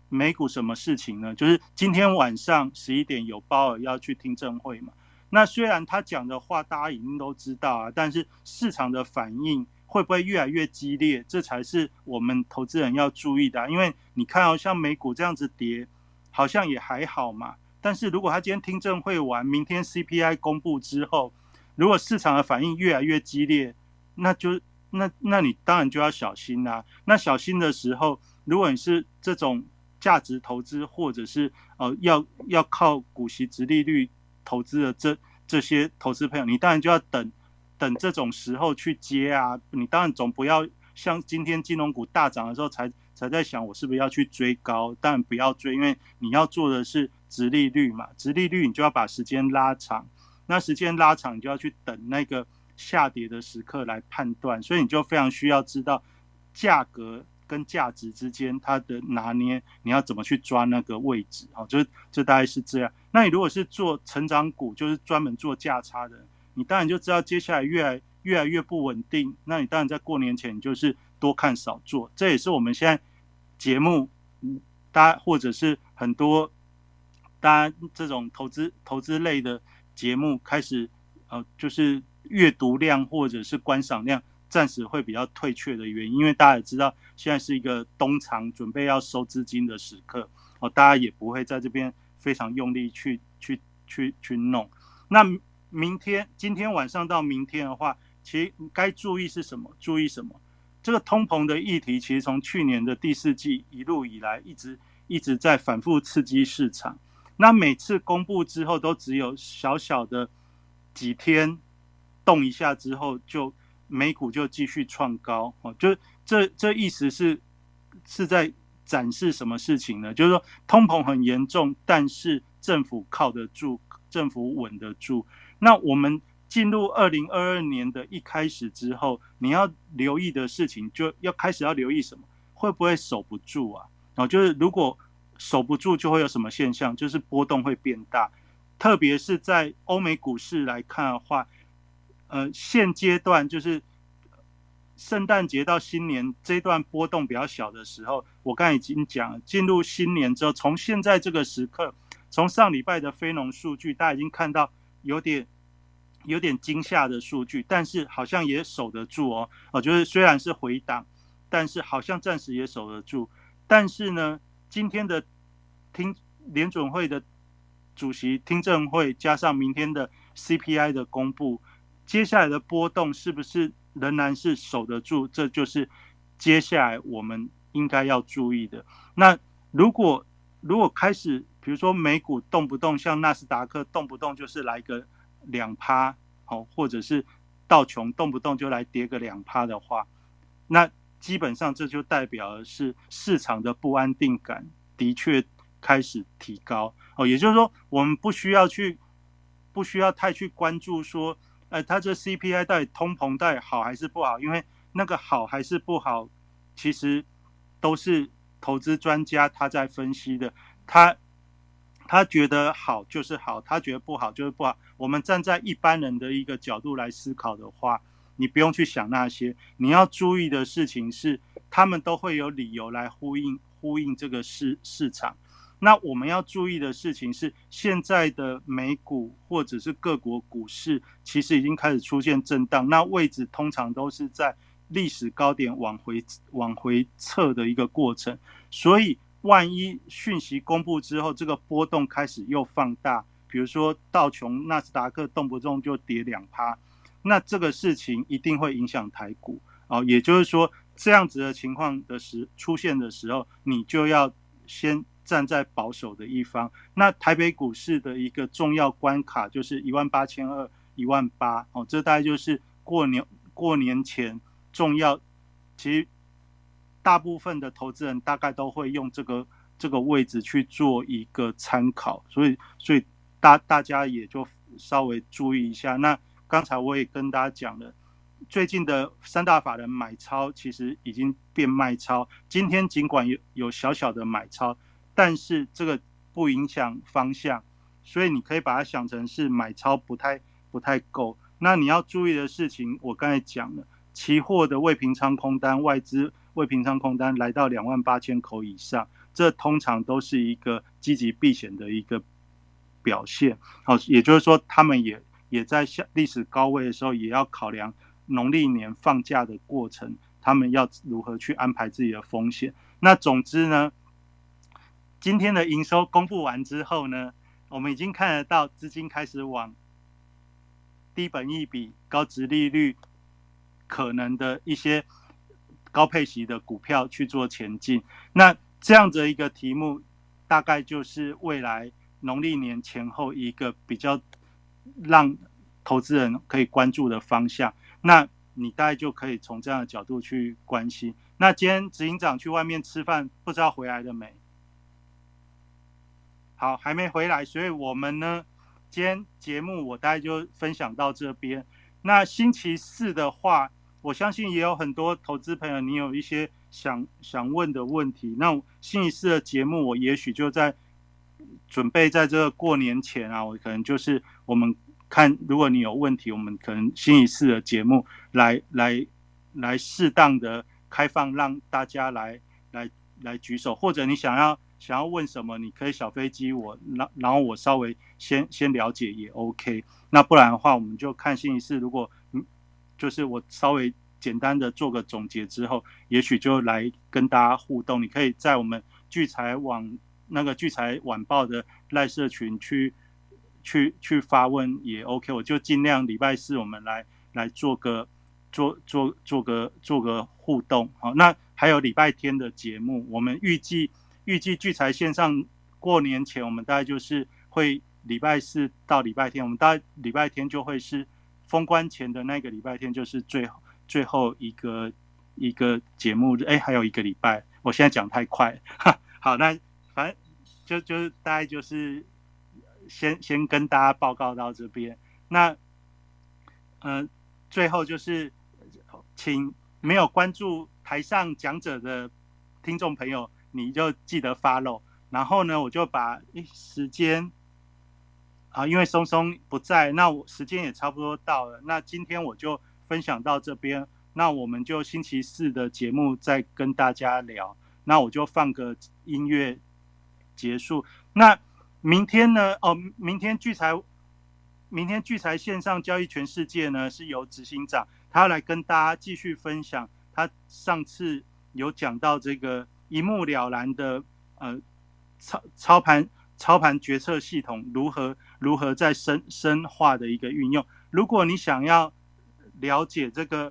美股什么事情呢？就是今天晚上十一点有鲍尔要去听证会嘛？那虽然他讲的话大家已经都知道啊，但是市场的反应。会不会越来越激烈？这才是我们投资人要注意的。因为你看哦，像美股这样子跌，好像也还好嘛。但是如果他今天听证会完，明天 CPI 公布之后，如果市场的反应越来越激烈，那就那那你当然就要小心啦。那小心的时候，如果你是这种价值投资，或者是呃要要靠股息、值利率投资的这这些投资朋友，你当然就要等。等这种时候去接啊，你当然总不要像今天金融股大涨的时候才才在想我是不是要去追高，当然不要追，因为你要做的是直利率嘛，直利率你就要把时间拉长，那时间拉长你就要去等那个下跌的时刻来判断，所以你就非常需要知道价格跟价值之间它的拿捏，你要怎么去抓那个位置啊？就是这大概是这样。那你如果是做成长股，就是专门做价差的。你当然就知道接下来越来越来越不稳定，那你当然在过年前你就是多看少做，这也是我们现在节目，嗯大家或者是很多大家这种投资投资类的节目开始，呃，就是阅读量或者是观赏量暂时会比较退却的原因，因为大家也知道现在是一个冬藏准备要收资金的时刻，哦，大家也不会在这边非常用力去去去去弄，那。明天、今天晚上到明天的话，其实该注意是什么？注意什么？这个通膨的议题，其实从去年的第四季一路以来，一直一直在反复刺激市场。那每次公布之后，都只有小小的几天动一下之后，就美股就继续创高。哦，就这这意思是是在展示什么事情呢？就是说通膨很严重，但是政府靠得住，政府稳得住。那我们进入二零二二年的一开始之后，你要留意的事情就要开始要留意什么？会不会守不住啊？哦，就是如果守不住，就会有什么现象？就是波动会变大，特别是在欧美股市来看的话，呃，现阶段就是圣诞节到新年这段波动比较小的时候，我刚才已经讲，进入新年之后，从现在这个时刻，从上礼拜的非农数据，大家已经看到。有点有点惊吓的数据，但是好像也守得住哦。哦，就是虽然是回档，但是好像暂时也守得住。但是呢，今天的听联准会的主席听证会，加上明天的 CPI 的公布，接下来的波动是不是仍然是守得住？这就是接下来我们应该要注意的。那如果如果开始。比如说美股动不动像纳斯达克动不动就是来个两趴，好，或者是道琼动不动就来跌个两趴的话，那基本上这就代表的是市场的不安定感的确开始提高哦。也就是说，我们不需要去不需要太去关注说，呃，它这 CPI 到底通膨带好还是不好？因为那个好还是不好，其实都是投资专家他在分析的，他。他觉得好就是好，他觉得不好就是不好。我们站在一般人的一个角度来思考的话，你不用去想那些。你要注意的事情是，他们都会有理由来呼应呼应这个市市场。那我们要注意的事情是，现在的美股或者是各国股市其实已经开始出现震荡，那位置通常都是在历史高点往回往回撤的一个过程，所以。万一讯息公布之后，这个波动开始又放大，比如说道琼、纳斯达克动不动就跌两趴，那这个事情一定会影响台股哦。也就是说，这样子的情况的时出现的时候，你就要先站在保守的一方。那台北股市的一个重要关卡就是一万八千二、一万八哦，这大概就是过年过年前重要。其实大部分的投资人大概都会用这个这个位置去做一个参考，所以所以大大家也就稍微注意一下。那刚才我也跟大家讲了。最近的三大法人买超其实已经变卖超，今天尽管有有小小的买超，但是这个不影响方向，所以你可以把它想成是买超不太不太够。那你要注意的事情，我刚才讲了，期货的未平仓空单，外资未平仓空单来到两万八千口以上，这通常都是一个积极避险的一个表现。好，也就是说，他们也也在下历史高位的时候，也要考量。农历年放假的过程，他们要如何去安排自己的风险？那总之呢，今天的营收公布完之后呢，我们已经看得到资金开始往低本益比、高值利率可能的一些高配息的股票去做前进。那这样的一个题目，大概就是未来农历年前后一个比较让投资人可以关注的方向。那你大概就可以从这样的角度去关心。那今天执行长去外面吃饭，不知道回来了没？好，还没回来，所以我们呢，今天节目我大概就分享到这边。那星期四的话，我相信也有很多投资朋友，你有一些想想问的问题。那星期四的节目，我也许就在准备在这个过年前啊，我可能就是我们。看，如果你有问题，我们可能星期四的节目来来来适当的开放，让大家来来来举手，或者你想要想要问什么，你可以小飞机我，然然后我稍微先先了解也 OK。那不然的话，我们就看星期四，如果嗯，就是我稍微简单的做个总结之后，也许就来跟大家互动。你可以在我们聚财网那个聚财晚报的赖社群去。去去发问也 OK，我就尽量礼拜四我们来来做个做做做个做个互动好，那还有礼拜天的节目，我们预计预计聚财线上过年前，我们大概就是会礼拜四到礼拜天，我们大概礼拜天就会是封关前的那个礼拜天，就是最最后一个一个节目日。哎，还有一个礼拜，我现在讲太快。好，那就就是大概就是。先先跟大家报告到这边，那，呃，最后就是，请没有关注台上讲者的听众朋友，你就记得 follow。然后呢，我就把时间，啊，因为松松不在，那我时间也差不多到了。那今天我就分享到这边，那我们就星期四的节目再跟大家聊。那我就放个音乐结束。那。明天呢？哦，明天聚财，明天聚财线上交易全世界呢，是由执行长他来跟大家继续分享。他上次有讲到这个一目了然的呃操操盘操盘决策系统如何如何在深深化的一个运用。如果你想要了解这个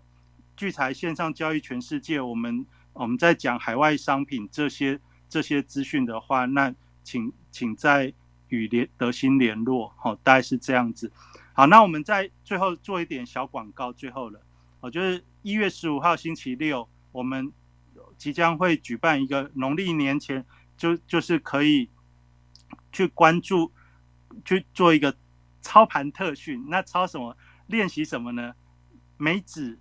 聚财线上交易全世界，我们我们在讲海外商品这些这些资讯的话，那请请在。与联德兴联络，好，大概是这样子。好，那我们在最后做一点小广告，最后了，哦，就是一月十五号星期六，我们即将会举办一个农历年前就就是可以去关注去做一个操盘特训。那操什么？练习什么呢？美指、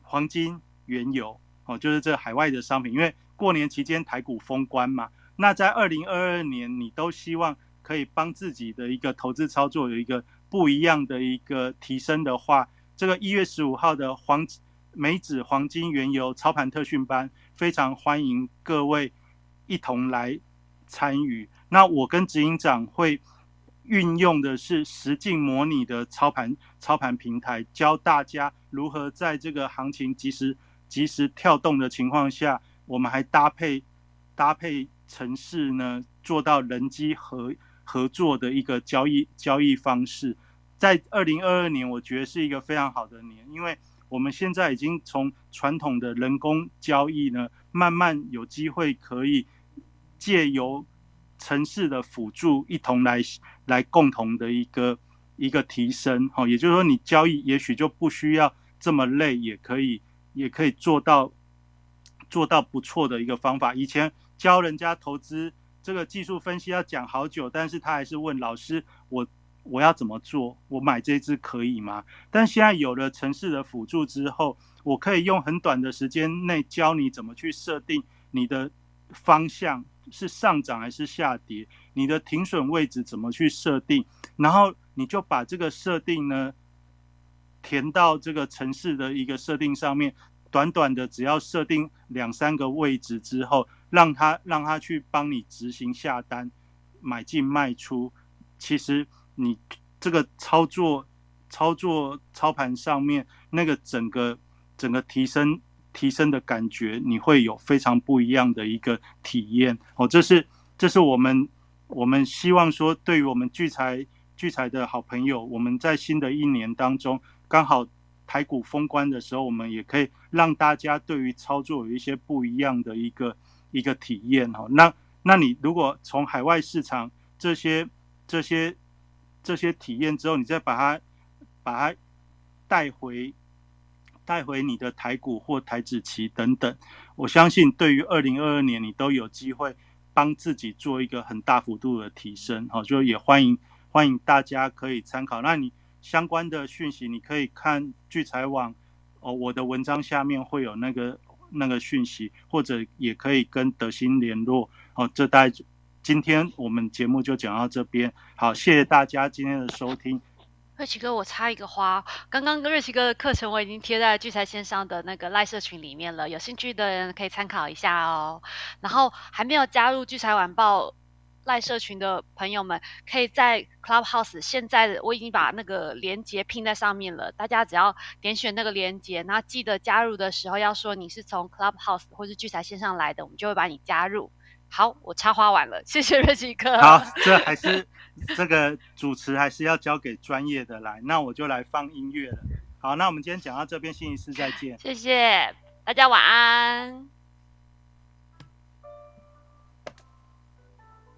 黄金、原油，哦，就是这海外的商品，因为过年期间台股封关嘛。那在二零二二年，你都希望可以帮自己的一个投资操作有一个不一样的一个提升的话，这个一月十五号的黄美指黄金原油操盘特训班，非常欢迎各位一同来参与。那我跟执行长会运用的是实境模拟的操盘操盘平台，教大家如何在这个行情及时及时跳动的情况下，我们还搭配搭配。城市呢，做到人机合合作的一个交易交易方式，在二零二二年，我觉得是一个非常好的年，因为我们现在已经从传统的人工交易呢，慢慢有机会可以借由城市的辅助，一同来来共同的一个一个提升。哈，也就是说，你交易也许就不需要这么累，也可以也可以做到做到不错的一个方法。以前教人家投资这个技术分析要讲好久，但是他还是问老师我。我要怎么做？我买这只可以吗？但现在有了城市的辅助之后，我可以用很短的时间内教你怎么去设定你的方向是上涨还是下跌，你的停损位置怎么去设定，然后你就把这个设定呢填到这个城市的一个设定上面，短短的只要设定两三个位置之后，让他让他去帮你执行下单、买进卖出，其实。你这个操作、操作操盘上面那个整个整个提升提升的感觉，你会有非常不一样的一个体验哦。这是这是我们我们希望说，对于我们聚财聚财的好朋友，我们在新的一年当中，刚好台股封关的时候，我们也可以让大家对于操作有一些不一样的一个一个体验哦。那那你如果从海外市场这些这些。这些体验之后，你再把它把它带回带回你的台股或台子期等等，我相信对于二零二二年你都有机会帮自己做一个很大幅度的提升。好，就也欢迎欢迎大家可以参考。那你相关的讯息，你可以看聚财网哦，我的文章下面会有那个那个讯息，或者也可以跟德兴联络哦。这大。今天我们节目就讲到这边，好，谢谢大家今天的收听。瑞奇哥，我插一个花，刚刚瑞奇哥的课程我已经贴在聚财线上的那个赖社群里面了，有兴趣的人可以参考一下哦。然后还没有加入聚财晚报赖社群的朋友们，可以在 Clubhouse，现在我已经把那个连接拼在上面了，大家只要点选那个连接，然后记得加入的时候要说你是从 Clubhouse 或是聚财线上来的，我们就会把你加入。好，我插花完了，谢谢瑞奇哥。好，这还是这个主持还是要交给专业的来，那我就来放音乐了。好，那我们今天讲到这边，星期四再见。谢谢大家，晚安。